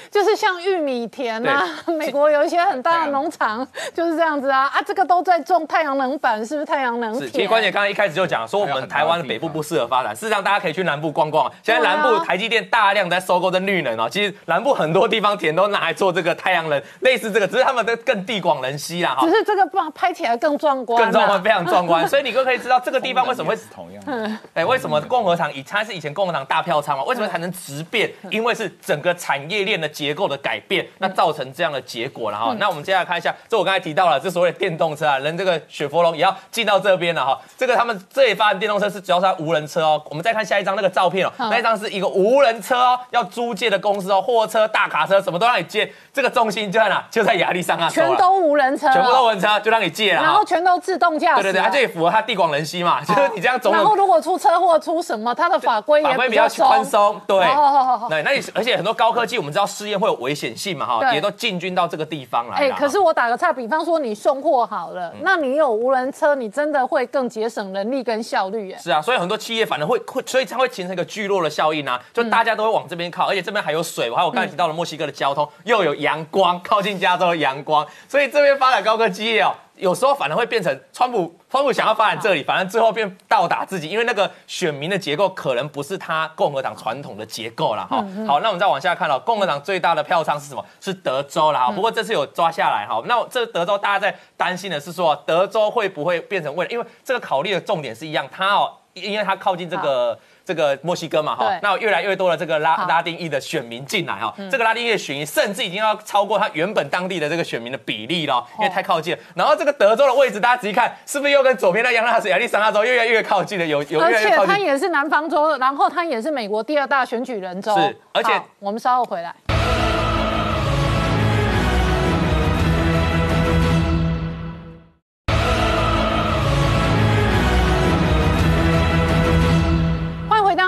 就是像玉米田啊，美国有一些很大的农场就是这样子啊啊，这个都在种太阳能板，是不是太阳能是，其实？关姐刚刚一开始就讲说我们台湾的北部不适合发展，事实上大家可以去南部逛逛。现在南部台积电大量在收购这绿能哦，其实南部很多地方田都拿来做这个太阳能，类似这个，只是他们的更地广人稀啦哈只。是这个拍拍起来更壮观啊，更壮观，非常壮观，所以你就可以知道这个地方为什么会是同样的。哎，为什么共和党以它是以前共和党大票仓嘛？为什么才能直变？因为是整个产业链的结构的改变，那造成这样的结果了哈。那我们接下来看一下，这我刚才提到了，这所谓的电动车啊，人这个雪佛龙也要进到这边了哈。这个他们这里发展电动车是主要是无人车哦。我们再看下一张那个照片哦，那一张是一个无人车哦，要租借的公司哦，货车、大卡车什么都让你借，这个重心就在哪？就在亚利桑那州全都无人车，全部都无人车，就让你借了。然后全都自动驾驶，对对对，它这也符合它地广人稀嘛，就是你这样走然后如果出车祸出什么，它的法规也法规比较松宽松，对。好好好好。对，那你而且很多高科技，我们知道试验会有危险性嘛，哈，也都进军到这个地方来哎、了。可是我打个岔，比方说你送货好了，嗯那你有无人车，你真的会更节省人力跟效率，哎。是啊，所以很多企业反而会会，所以它会形成一个聚落的效应啊，就大家都会往这边靠，而且这边还有水，还有我刚才提到了墨西哥的交通，又有阳光，靠近加州的阳光，所以这边发展高科技业哦。有时候反而会变成川普，川普想要发展这里，反而最后变倒打自己，因为那个选民的结构可能不是他共和党传统的结构了哈。好，那我们再往下看了，共和党最大的票仓是什么？是德州啦。哈。不过这次有抓下来哈。那这德州大家在担心的是说，德州会不会变成未来？因为这个考虑的重点是一样，它哦，因为它靠近这个。这个墨西哥嘛，哈，那越来越多的这个拉拉丁裔的选民进来哈，这个拉丁裔的选民甚至已经要超过他原本当地的这个选民的比例了，因为太靠近了。然后这个德州的位置，大家仔细看，是不是又跟左边的亚纳斯亚利桑那州越来越靠近了？有有而越来越靠近。且它也是南方州，然后它也是美国第二大选举人州。是而且我们稍后回来。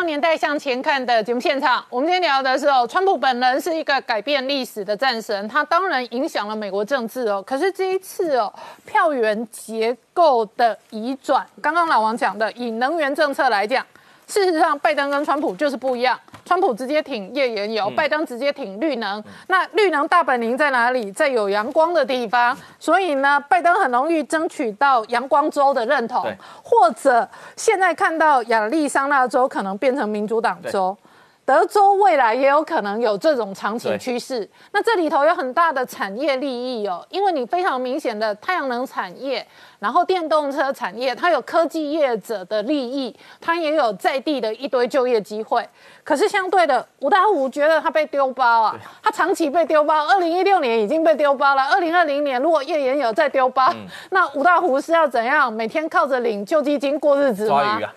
《年代向前看》的节目现场。我们今天聊的是哦，川普本人是一个改变历史的战神，他当然影响了美国政治哦。可是这一次哦，票源结构的移转，刚刚老王讲的，以能源政策来讲，事实上拜登跟川普就是不一样。川普直接挺页岩油，拜登直接挺绿能。那绿能大本营在哪里？在有阳光的地方。所以呢，拜登很容易争取到阳光州的认同，或者现在看到亚利桑那州可能变成民主党州。德州未来也有可能有这种长期趋势，那这里头有很大的产业利益哦，因为你非常明显的太阳能产业，然后电动车产业，它有科技业者的利益，它也有在地的一堆就业机会。可是相对的，吴大湖觉得他被丢包啊，他长期被丢包，二零一六年已经被丢包了，二零二零年如果页岩有再丢包，嗯那吴大湖是要怎样？每天靠着领救济金过日子吗？抓鱼啊，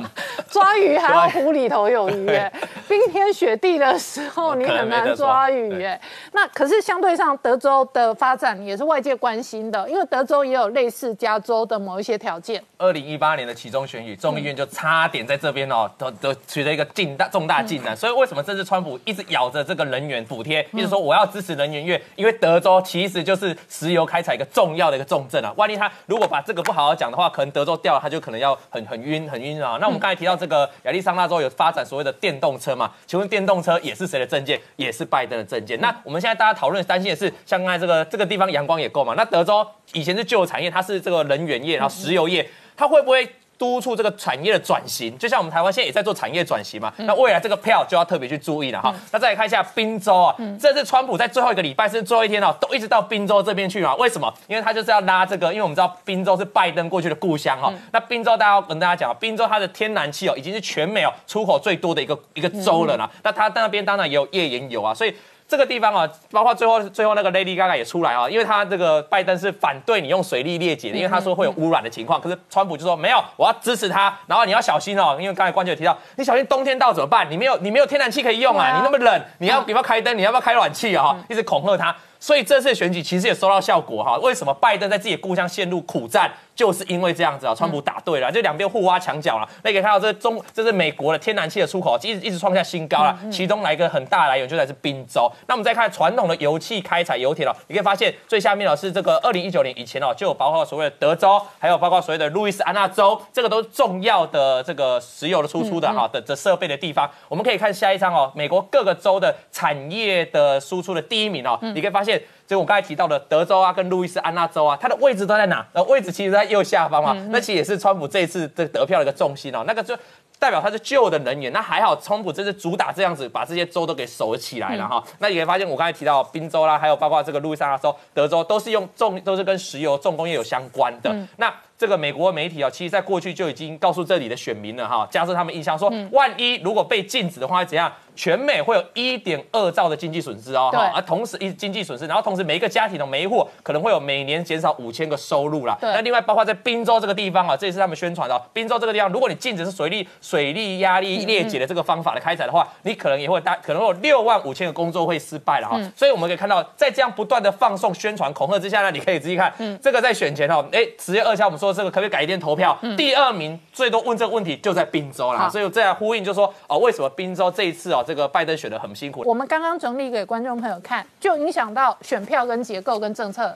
抓鱼还要湖里头有鱼耶，冰天雪地的时候你很难抓鱼耶。那可是相对上德州的发展也是外界关心的，因为德州也有类似加州的某一些条件。二零一八年的其中选举，众议院就差点在这边哦，都都取得一个进大重大进展。所以为什么这次川普一直咬着这个能源补贴，一直说我要支持能源月？因为德州其实就是石油开采一个重要的一个重镇啊。万一他如果把这个不好好讲的话，可能德州掉了，他就可能要很很晕很晕啊。那我们刚才提到这个亚利桑那州有发展所谓的电动车嘛？请问电动车也是谁的证件？也是拜登的证件。那我们现在大家讨论担心的是，像刚才这个这个地方阳光也够嘛？那德州以前是旧产业，它是这个能源业，然后石油业。它会不会督促这个产业的转型？就像我们台湾现在也在做产业转型嘛，那未来这个票就要特别去注意了哈。那再来看一下宾州啊，这次川普在最后一个礼拜是最后一天哦，都一直到宾州这边去嘛？为什么？因为他就是要拉这个，因为我们知道宾州是拜登过去的故乡哈。那宾州大家要跟大家讲，宾州它的天然气哦，已经是全美哦出口最多的一个一个州了啦。那它那边当然也有页岩油啊，所以。这个地方啊，包括最后最后那个 Lady Gaga 也出来啊，因为他这个拜登是反对你用水力裂解的，因为他说会有污染的情况。可是川普就说没有，我要支持他，然后你要小心哦，因为刚才关姐有提到，你小心冬天到怎么办？你没有你没有天然气可以用啊，啊你那么冷，你要你要不要开灯？你要不要开暖气啊？哈，一直恐吓他。所以这次选举其实也收到效果哈。为什么拜登在自己的故乡陷入苦战？就是因为这样子啊，川普打对了，就两边互挖墙角了。那可以看到这中这是美国的天然气的出口，一直一直创下新高了。其中来一个很大的来源就来自宾州。那我们再看传统的油气开采油田哦，你可以发现最下面哦是这个二零一九年以前哦就有包括所谓的德州，还有包括所谓的路易斯安那州，这个都是重要的这个石油的输出的哈的的设备的地方。我们可以看下一张哦，美国各个州的产业的输出的第一名哦，你可以发现。就我刚才提到的德州啊，跟路易斯安那州啊，它的位置都在哪？呃，位置其实在右下方嘛。那其实也是川普这一次的得票的一个重心哦。那个就代表他是旧的能源。那还好，川普这次主打这样子，把这些州都给守起来了哈。那也可以发现，我刚才提到宾州啦，还有包括这个路易斯安那州、德州，都是用重，都是跟石油重工业有相关的。那这个美国媒体啊，其实在过去就已经告诉这里的选民了哈，加深他们印象说，万一如果被禁止的话，怎样？全美会有一点二兆的经济损失哦，对，而同时一经济损失，然后同时每一个家庭的每一户可能会有每年减少五千个收入啦。对，那另外包括在滨州这个地方啊，这也是他们宣传的。滨州这个地方，如果你禁止是水利水利压力裂解的这个方法的开采的话，你可能也会大可能有六万五千个工作会失败了哈。所以我们可以看到，在这样不断的放送宣传恐吓之下呢，你可以仔细看，嗯这个在选前哦，哎，十月二号我们说这个可不可以改一天投票？第二名最多问这个问题就在滨州啦，所以这样呼应就说哦，为什么滨州这一次哦，这个拜登选的很。很辛苦。我们刚刚整理给观众朋友看，就影响到选票跟结构跟政策。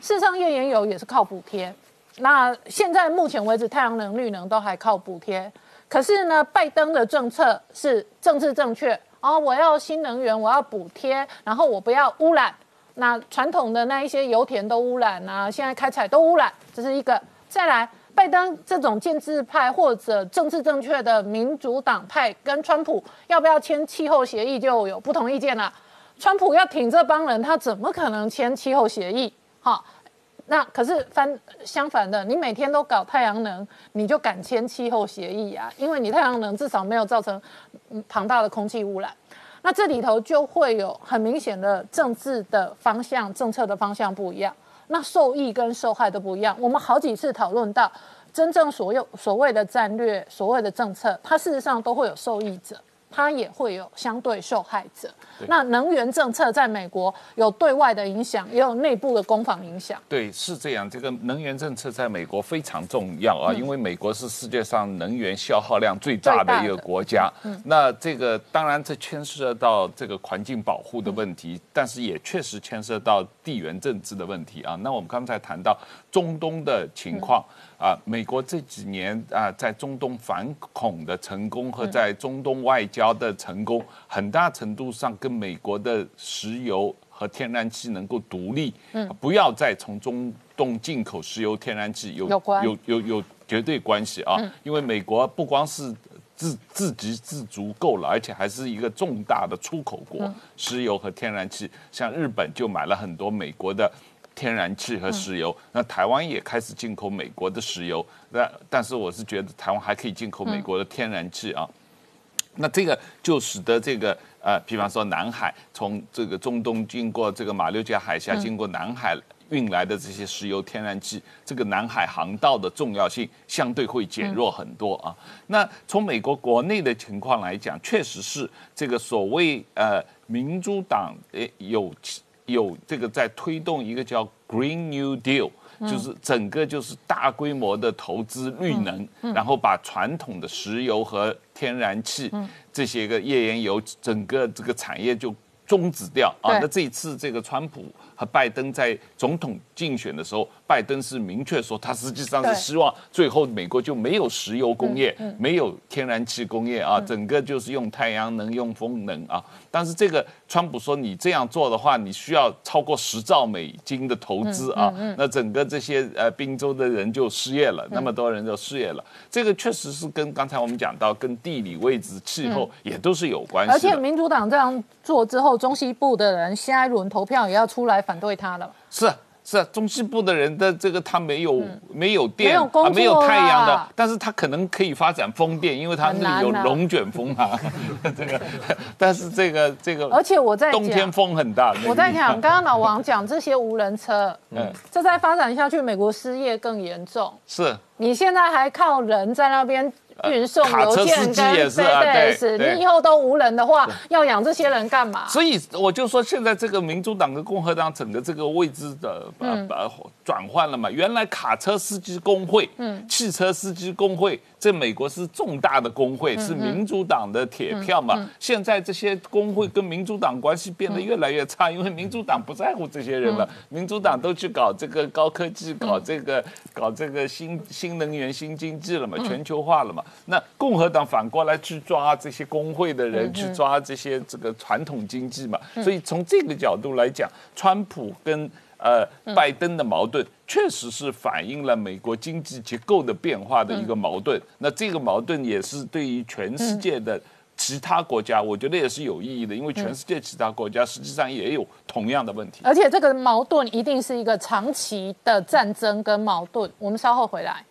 事实上，页岩油也是靠补贴。那现在目前为止，太阳能、绿能都还靠补贴。可是呢，拜登的政策是政治正确哦，我要新能源，我要补贴，然后我不要污染。那传统的那一些油田都污染啊，现在开采都污染，这是一个。再来。拜登这种建制派或者政治正确的民主党派跟川普要不要签气候协议就有不同意见了。川普要挺这帮人，他怎么可能签气候协议？哈，那可是反相反的，你每天都搞太阳能，你就敢签气候协议啊？因为你太阳能至少没有造成庞大的空气污染。那这里头就会有很明显的政治的方向、政策的方向不一样。那受益跟受害都不一样。我们好几次讨论到，真正所有所谓的战略、所谓的政策，它事实上都会有受益者。它也会有相对受害者。那能源政策在美国有对外的影响，也有内部的攻防影响。对，是这样。这个能源政策在美国非常重要啊，因为美国是世界上能源消耗量最大的一个国家。那这个当然这牵涉到这个环境保护的问题，但是也确实牵涉到地缘政治的问题啊。那我们刚才谈到中东的情况。啊，美国这几年啊，在中东反恐的成功和在中东外交的成功，很大程度上跟美国的石油和天然气能够独立，嗯，不要再从中东进口石油、天然气有有有有绝对关系啊。因为美国不光是自自给自足够了，而且还是一个重大的出口国，石油和天然气，像日本就买了很多美国的。天然气和石油，那台湾也开始进口美国的石油，那但是我是觉得台湾还可以进口美国的天然气啊，那这个就使得这个呃，比方说南海从这个中东经过这个马六甲海峡经过南海运来的这些石油天然气，这个南海航道的重要性相对会减弱很多啊。那从美国国内的情况来讲，确实是这个所谓呃民主党诶有。有这个在推动一个叫 Green New Deal，就是整个就是大规模的投资绿能，然后把传统的石油和天然气这些个页岩油整个这个产业就终止掉啊。那这一次这个川普和拜登在总统竞选的时候。拜登是明确说，他实际上是希望最后美国就没有石油工业，没有天然气工业啊，整个就是用太阳能、用风能啊。但是这个川普说，你这样做的话，你需要超过十兆美金的投资啊，那整个这些呃宾州的人就失业了，那么多人就失业了。这个确实是跟刚才我们讲到，跟地理位置、气候也都是有关系。而且民主党这样做之后，中西部的人下一轮投票也要出来反对他了。是。是啊，中西部的人的这个他没有没有电啊，没有太阳的，但是他可能可以发展风电，因为他那里有龙卷风啊。这个，但是这个这个，而且我在冬天风很大。我在想，刚刚老王讲这些无人车，嗯，这再发展下去，美国失业更严重。是，你现在还靠人在那边。运送卡车邮件司机也跟是啊对 FedEx，你以后都无人的话，要养这些人干嘛？所以我就说，现在这个民主党跟共和党整个这个位置的呃呃转换了嘛。原来卡车司机工会、嗯，汽车司机工会，在美国是重大的工会，是民主党的铁票嘛。现在这些工会跟民主党关系变得越来越差，因为民主党不在乎这些人了，民主党都去搞这个高科技，搞这个搞这个新新能源、新经济了嘛，全球化了嘛。那共和党反过来去抓这些工会的人，去抓这些这个传统经济嘛。所以从这个角度来讲，川普跟呃拜登的矛盾，确实是反映了美国经济结构的变化的一个矛盾。那这个矛盾也是对于全世界的。其他国家，我觉得也是有意义的，因为全世界其他国家实际上也有同样的问题。而且这个矛盾一定是一个长期的战争跟矛盾。我们稍后回来。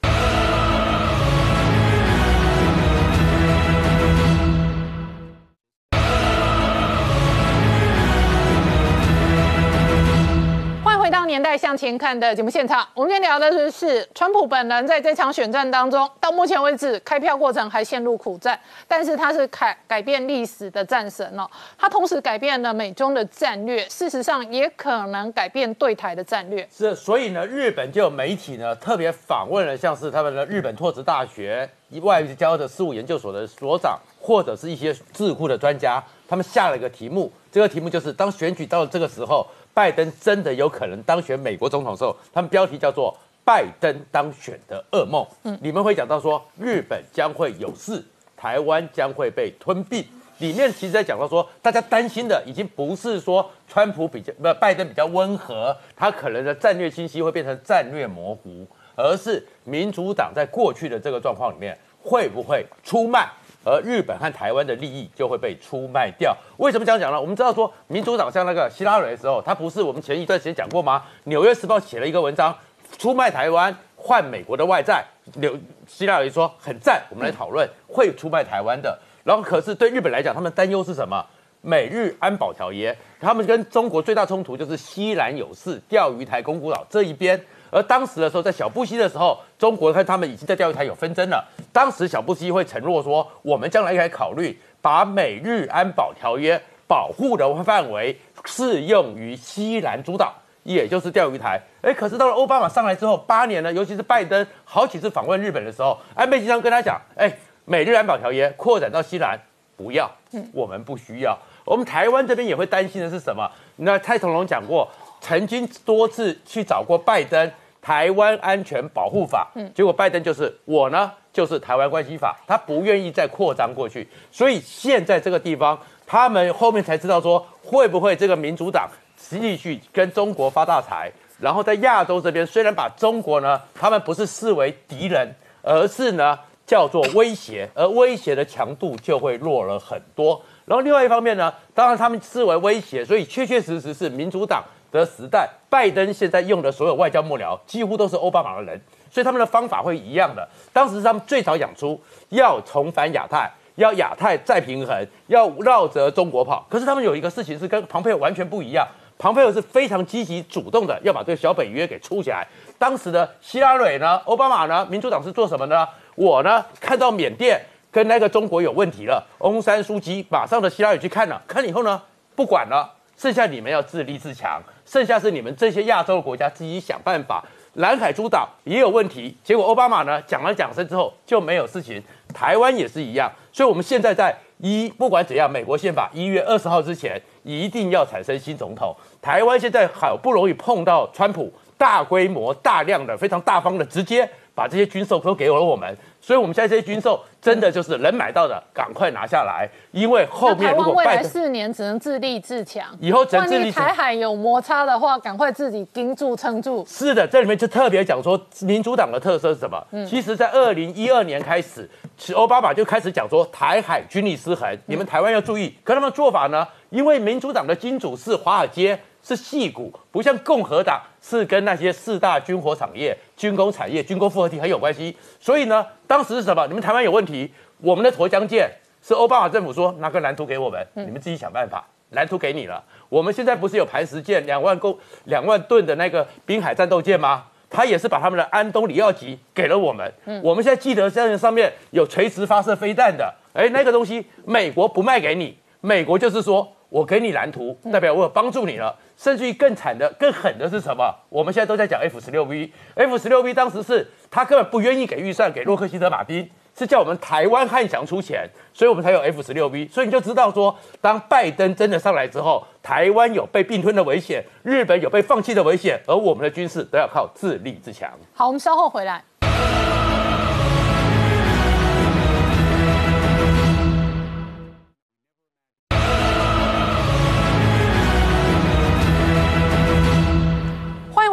向前看》的节目现场。我们今天聊的是是川普本人在这场选战当中，到目前为止开票过程还陷入苦战，但是他是改改变历史的战神哦。他同时改变了美中的战略，事实上也可能改变对台的战略。是，所以呢，日本就有媒体呢特别访问了像是他们的日本拓殖大学外交的事务研究所的所长，或者是一些智库的专家，他们下了一个题目，这个题目就是当选举到了这个时候，拜登真的有可能当选美国总统的时候，他们标题叫做“拜登当选的噩梦”。嗯，里面会讲到说，日本将会有事，台湾将会被吞并。里面其实在讲到说，大家担心的已经不是说川普比较不拜登比较温和，他可能的战略清晰会变成战略模糊，而是民主党在过去的这个状况里面会不会出卖，而日本和台湾的利益就会被出卖掉。为什么这样讲呢？我们知道说，民主党像那个希拉蕊的时候，他不是我们前一段时间讲过吗？《纽约时报》写了一个文章，出卖台湾换美国的外债，纽希拉蕊说很赞，我们来讨论会出卖台湾的。然后，可是对日本来讲，他们担忧是什么？美日安保条约，他们跟中国最大冲突就是西兰有事、钓鱼台、宫古岛这一边。而当时的时候，在小布希的时候，中国和他们已经在钓鱼台有纷争了。当时小布希会承诺说，我们将来可以考虑把美日安保条约保护的范围适用于西兰诸岛，也就是钓鱼台。哎，可是到了奥巴马上来之后八年呢，尤其是拜登好几次访问日本的时候，安倍经常跟他讲，哎。美日安保条约扩展到西南，不要，我们不需要。我们台湾这边也会担心的是什么？那蔡总统讲过，曾经多次去找过拜登，台湾安全保护法，结果拜登就是我呢，就是台湾关系法，他不愿意再扩张过去。所以现在这个地方，他们后面才知道说，会不会这个民主党继续跟中国发大财，然后在亚洲这边，虽然把中国呢，他们不是视为敌人，而是呢。叫做威胁，而威胁的强度就会弱了很多。然后另外一方面呢，当然他们视为威胁，所以确确实实是民主党的时代。拜登现在用的所有外交幕僚几乎都是奥巴马的人，所以他们的方法会一样的。当时他们最早讲出要重返亚太，要亚太再平衡，要绕着中国跑。可是他们有一个事情是跟庞佩奥完全不一样，庞佩奥是非常积极主动的要把这个小北约给出起来。当时的希拉蕊呢，奥巴马呢，民主党是做什么呢？我呢看到缅甸跟那个中国有问题了，翁山书记马上的希拉里去看了，看了以后呢不管了，剩下你们要自立自强，剩下是你们这些亚洲国家自己想办法。南海诸岛也有问题，结果奥巴马呢讲了讲声之后就没有事情，台湾也是一样，所以我们现在在一 不管怎样，美国宪法一月二十号之前一定要产生新总统。台湾现在好不容易碰到川普，大规模、大量的、非常大方的直接。把这些军售都给了我们，所以我们现在这些军售真的就是能买到的，赶快拿下来。因为后面如果未来四年只能自立自强，以后只能自立。台海有摩擦的话，赶快自己盯住撑住。是的，这里面就特别讲说，民主党的特色是什么？其实，在二零一二年开始，奥巴马就开始讲说台海军力失衡，你们台湾要注意。可他们做法呢？因为民主党的金主是华尔街。是细股，不像共和党是跟那些四大军火产业、军工产业、军工复合体很有关系。所以呢，当时是什么？你们台湾有问题，我们的沱江舰是奥巴马政府说拿个蓝图给我们，你们自己想办法。蓝图给你了，我们现在不是有磐石舰两万公两万吨的那个滨海战斗舰吗？他也是把他们的安东里奥级给了我们。我们现在记得在上面有垂直发射飞弹的，哎，那个东西美国不卖给你，美国就是说我给你蓝图，代表我有帮助你了。甚至于更惨的、更狠的是什么？我们现在都在讲 F 十六 V，F 十六 V 当时是他根本不愿意给预算给洛克希德马丁，是叫我们台湾汉翔出钱，所以我们才有 F 十六 V。所以你就知道说，当拜登真的上来之后，台湾有被并吞的危险，日本有被放弃的危险，而我们的军事都要靠自立自强。好，我们稍后回来。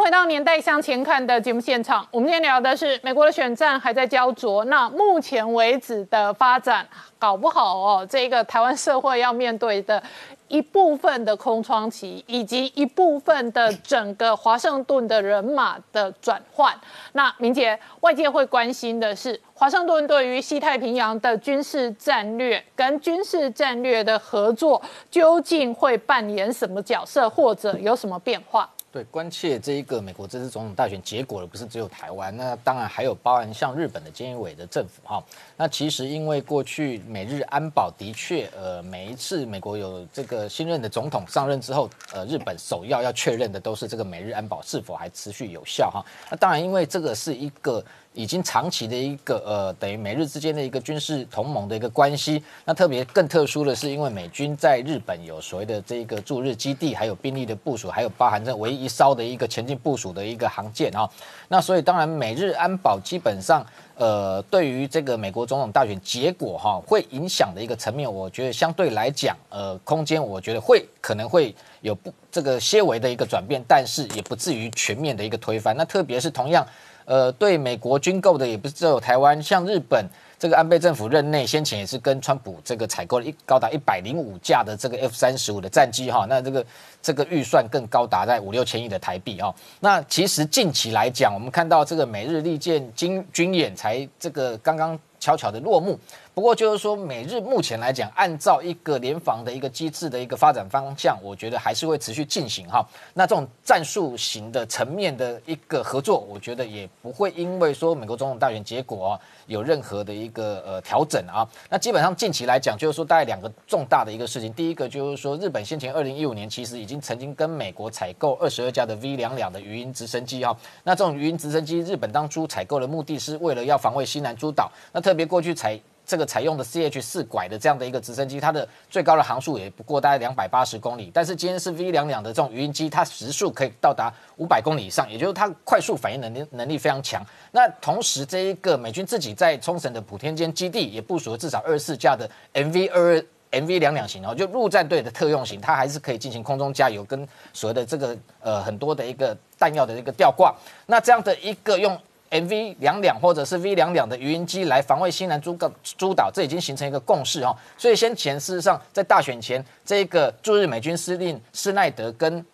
回到年代向前看的节目现场。我们今天聊的是美国的选战还在焦灼，那目前为止的发展，搞不好哦，这个台湾社会要面对的一部分的空窗期，以及一部分的整个华盛顿的人马的转换。那明杰，外界会关心的是，华盛顿对于西太平洋的军事战略跟军事战略的合作，究竟会扮演什么角色，或者有什么变化？对，关切这一个美国这次总统大选结果的不是只有台湾，那当然还有包含像日本的菅义伟的政府哈。那其实因为过去美日安保的确，呃，每一次美国有这个新任的总统上任之后，呃，日本首要要确认的都是这个美日安保是否还持续有效哈。那当然，因为这个是一个。已经长期的一个呃，等于美日之间的一个军事同盟的一个关系。那特别更特殊的是，因为美军在日本有所谓的这一个驻日基地，还有兵力的部署，还有包含这唯一一艘的一个前进部署的一个航舰啊。那所以当然，美日安保基本上呃，对于这个美国总统大选结果哈，会影响的一个层面，我觉得相对来讲，呃，空间我觉得会可能会有不这个些微的一个转变，但是也不至于全面的一个推翻。那特别是同样。呃，对美国军购的也不是只有台湾，像日本这个安倍政府任内，先前也是跟川普这个采购了一高达一百零五架的这个 F 三十五的战机哈，那这个这个预算更高达在五六千亿的台币啊。那其实近期来讲，我们看到这个美日利剑军军演才这个刚刚悄悄的落幕。不过就是说，美日目前来讲，按照一个联防的一个机制的一个发展方向，我觉得还是会持续进行哈。那这种战术型的层面的一个合作，我觉得也不会因为说美国总统大选结果有任何的一个呃调整啊。那基本上近期来讲，就是说大概两个重大的一个事情。第一个就是说，日本先前二零一五年其实已经曾经跟美国采购二十二架的 V 两两的语音直升机哈。那这种语音直升机，日本当初采购的目的是为了要防卫西南诸岛。那特别过去采这个采用的 CH 四拐的这样的一个直升机，它的最高的航速也不过大概两百八十公里。但是今天是 V 两两的这种语音机，它时速可以到达五百公里以上，也就是它快速反应能力能力非常强。那同时，这一个美军自己在冲绳的普天间基地也部署了至少二十四架的 MV 二 MV 两两型哦，就陆战队的特用型，它还是可以进行空中加油跟所谓的这个呃很多的一个弹药的一个吊挂。那这样的一个用。M V 两两或者是 V 两两的鱼鹰机来防卫西南诸个诸岛，这已经形成一个共识哈。所以先前事实上在大选前，这个驻日美军司令施奈德跟。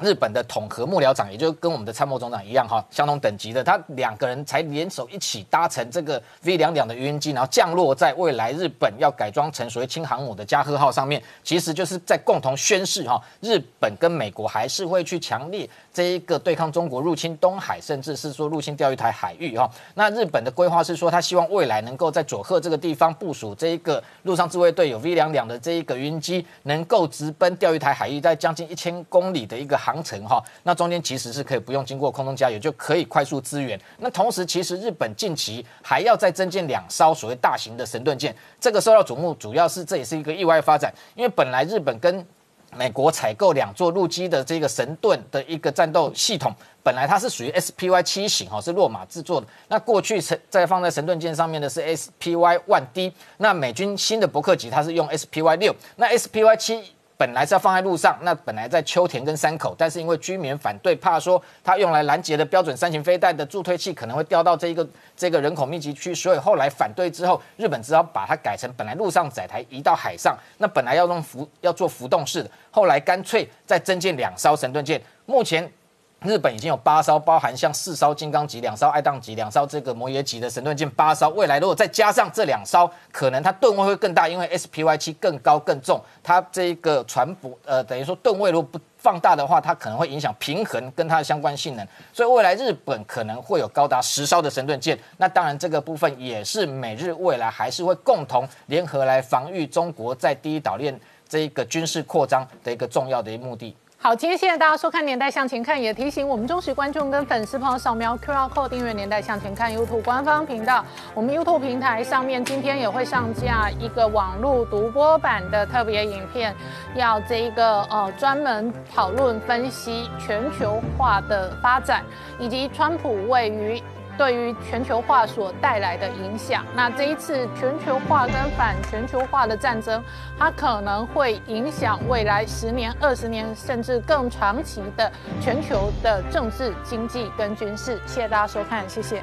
日本的统合幕僚长，也就跟我们的参谋总长一样哈，相同等级的，他两个人才联手一起搭乘这个 V 两两的无人机，然后降落在未来日本要改装成所谓轻航母的加贺号上面，其实就是在共同宣示哈，日本跟美国还是会去强烈这一个对抗中国入侵东海，甚至是说入侵钓鱼台海域哈。那日本的规划是说，他希望未来能够在佐贺这个地方部署这一个陆上自卫队有 V 两两的这一个无人机，能够直奔钓鱼台海域，在将近一千公里的一个航。程哈，那中间其实是可以不用经过空中加油就可以快速支援。那同时，其实日本近期还要再增建两艘所谓大型的神盾舰，这个受到瞩目，主要是这也是一个意外发展，因为本来日本跟美国采购两座陆基的这个神盾的一个战斗系统，本来它是属于 SPY 七型哈，是洛马制作的。那过去在放在神盾舰上面的是 SPY One D，那美军新的伯克级它是用 SPY 六，那 SPY 七。本来是要放在路上，那本来在秋田跟山口，但是因为居民反对，怕说它用来拦截的标准三型飞弹的助推器可能会掉到这一个这个人口密集区，所以后来反对之后，日本只好把它改成本来路上载台移到海上。那本来要用浮要做浮动式的，后来干脆再增建两艘神盾舰。目前。日本已经有八艘，包含像四艘金刚级、两艘爱宕级、两艘这个摩耶级的神盾舰，八艘。未来如果再加上这两艘，可能它吨位会更大，因为 SPY 七更高更重，它这一个船舶呃等于说吨位如果不放大的话，它可能会影响平衡跟它的相关性能。所以未来日本可能会有高达十艘的神盾舰。那当然这个部分也是美日未来还是会共同联合来防御中国在第一岛链这一个军事扩张的一个重要的一个目的。好，今天谢谢大家收看《年代向前看》，也提醒我们忠实观众跟粉丝朋友扫描 QR code 订阅《年代向前看》YouTube 官方频道。我们 YouTube 平台上面今天也会上架一个网络独播版的特别影片，要这一个呃专门讨论分析全球化的发展，以及川普位于。对于全球化所带来的影响，那这一次全球化跟反全球化的战争，它可能会影响未来十年、二十年甚至更长期的全球的政治、经济跟军事。谢谢大家收看，谢谢。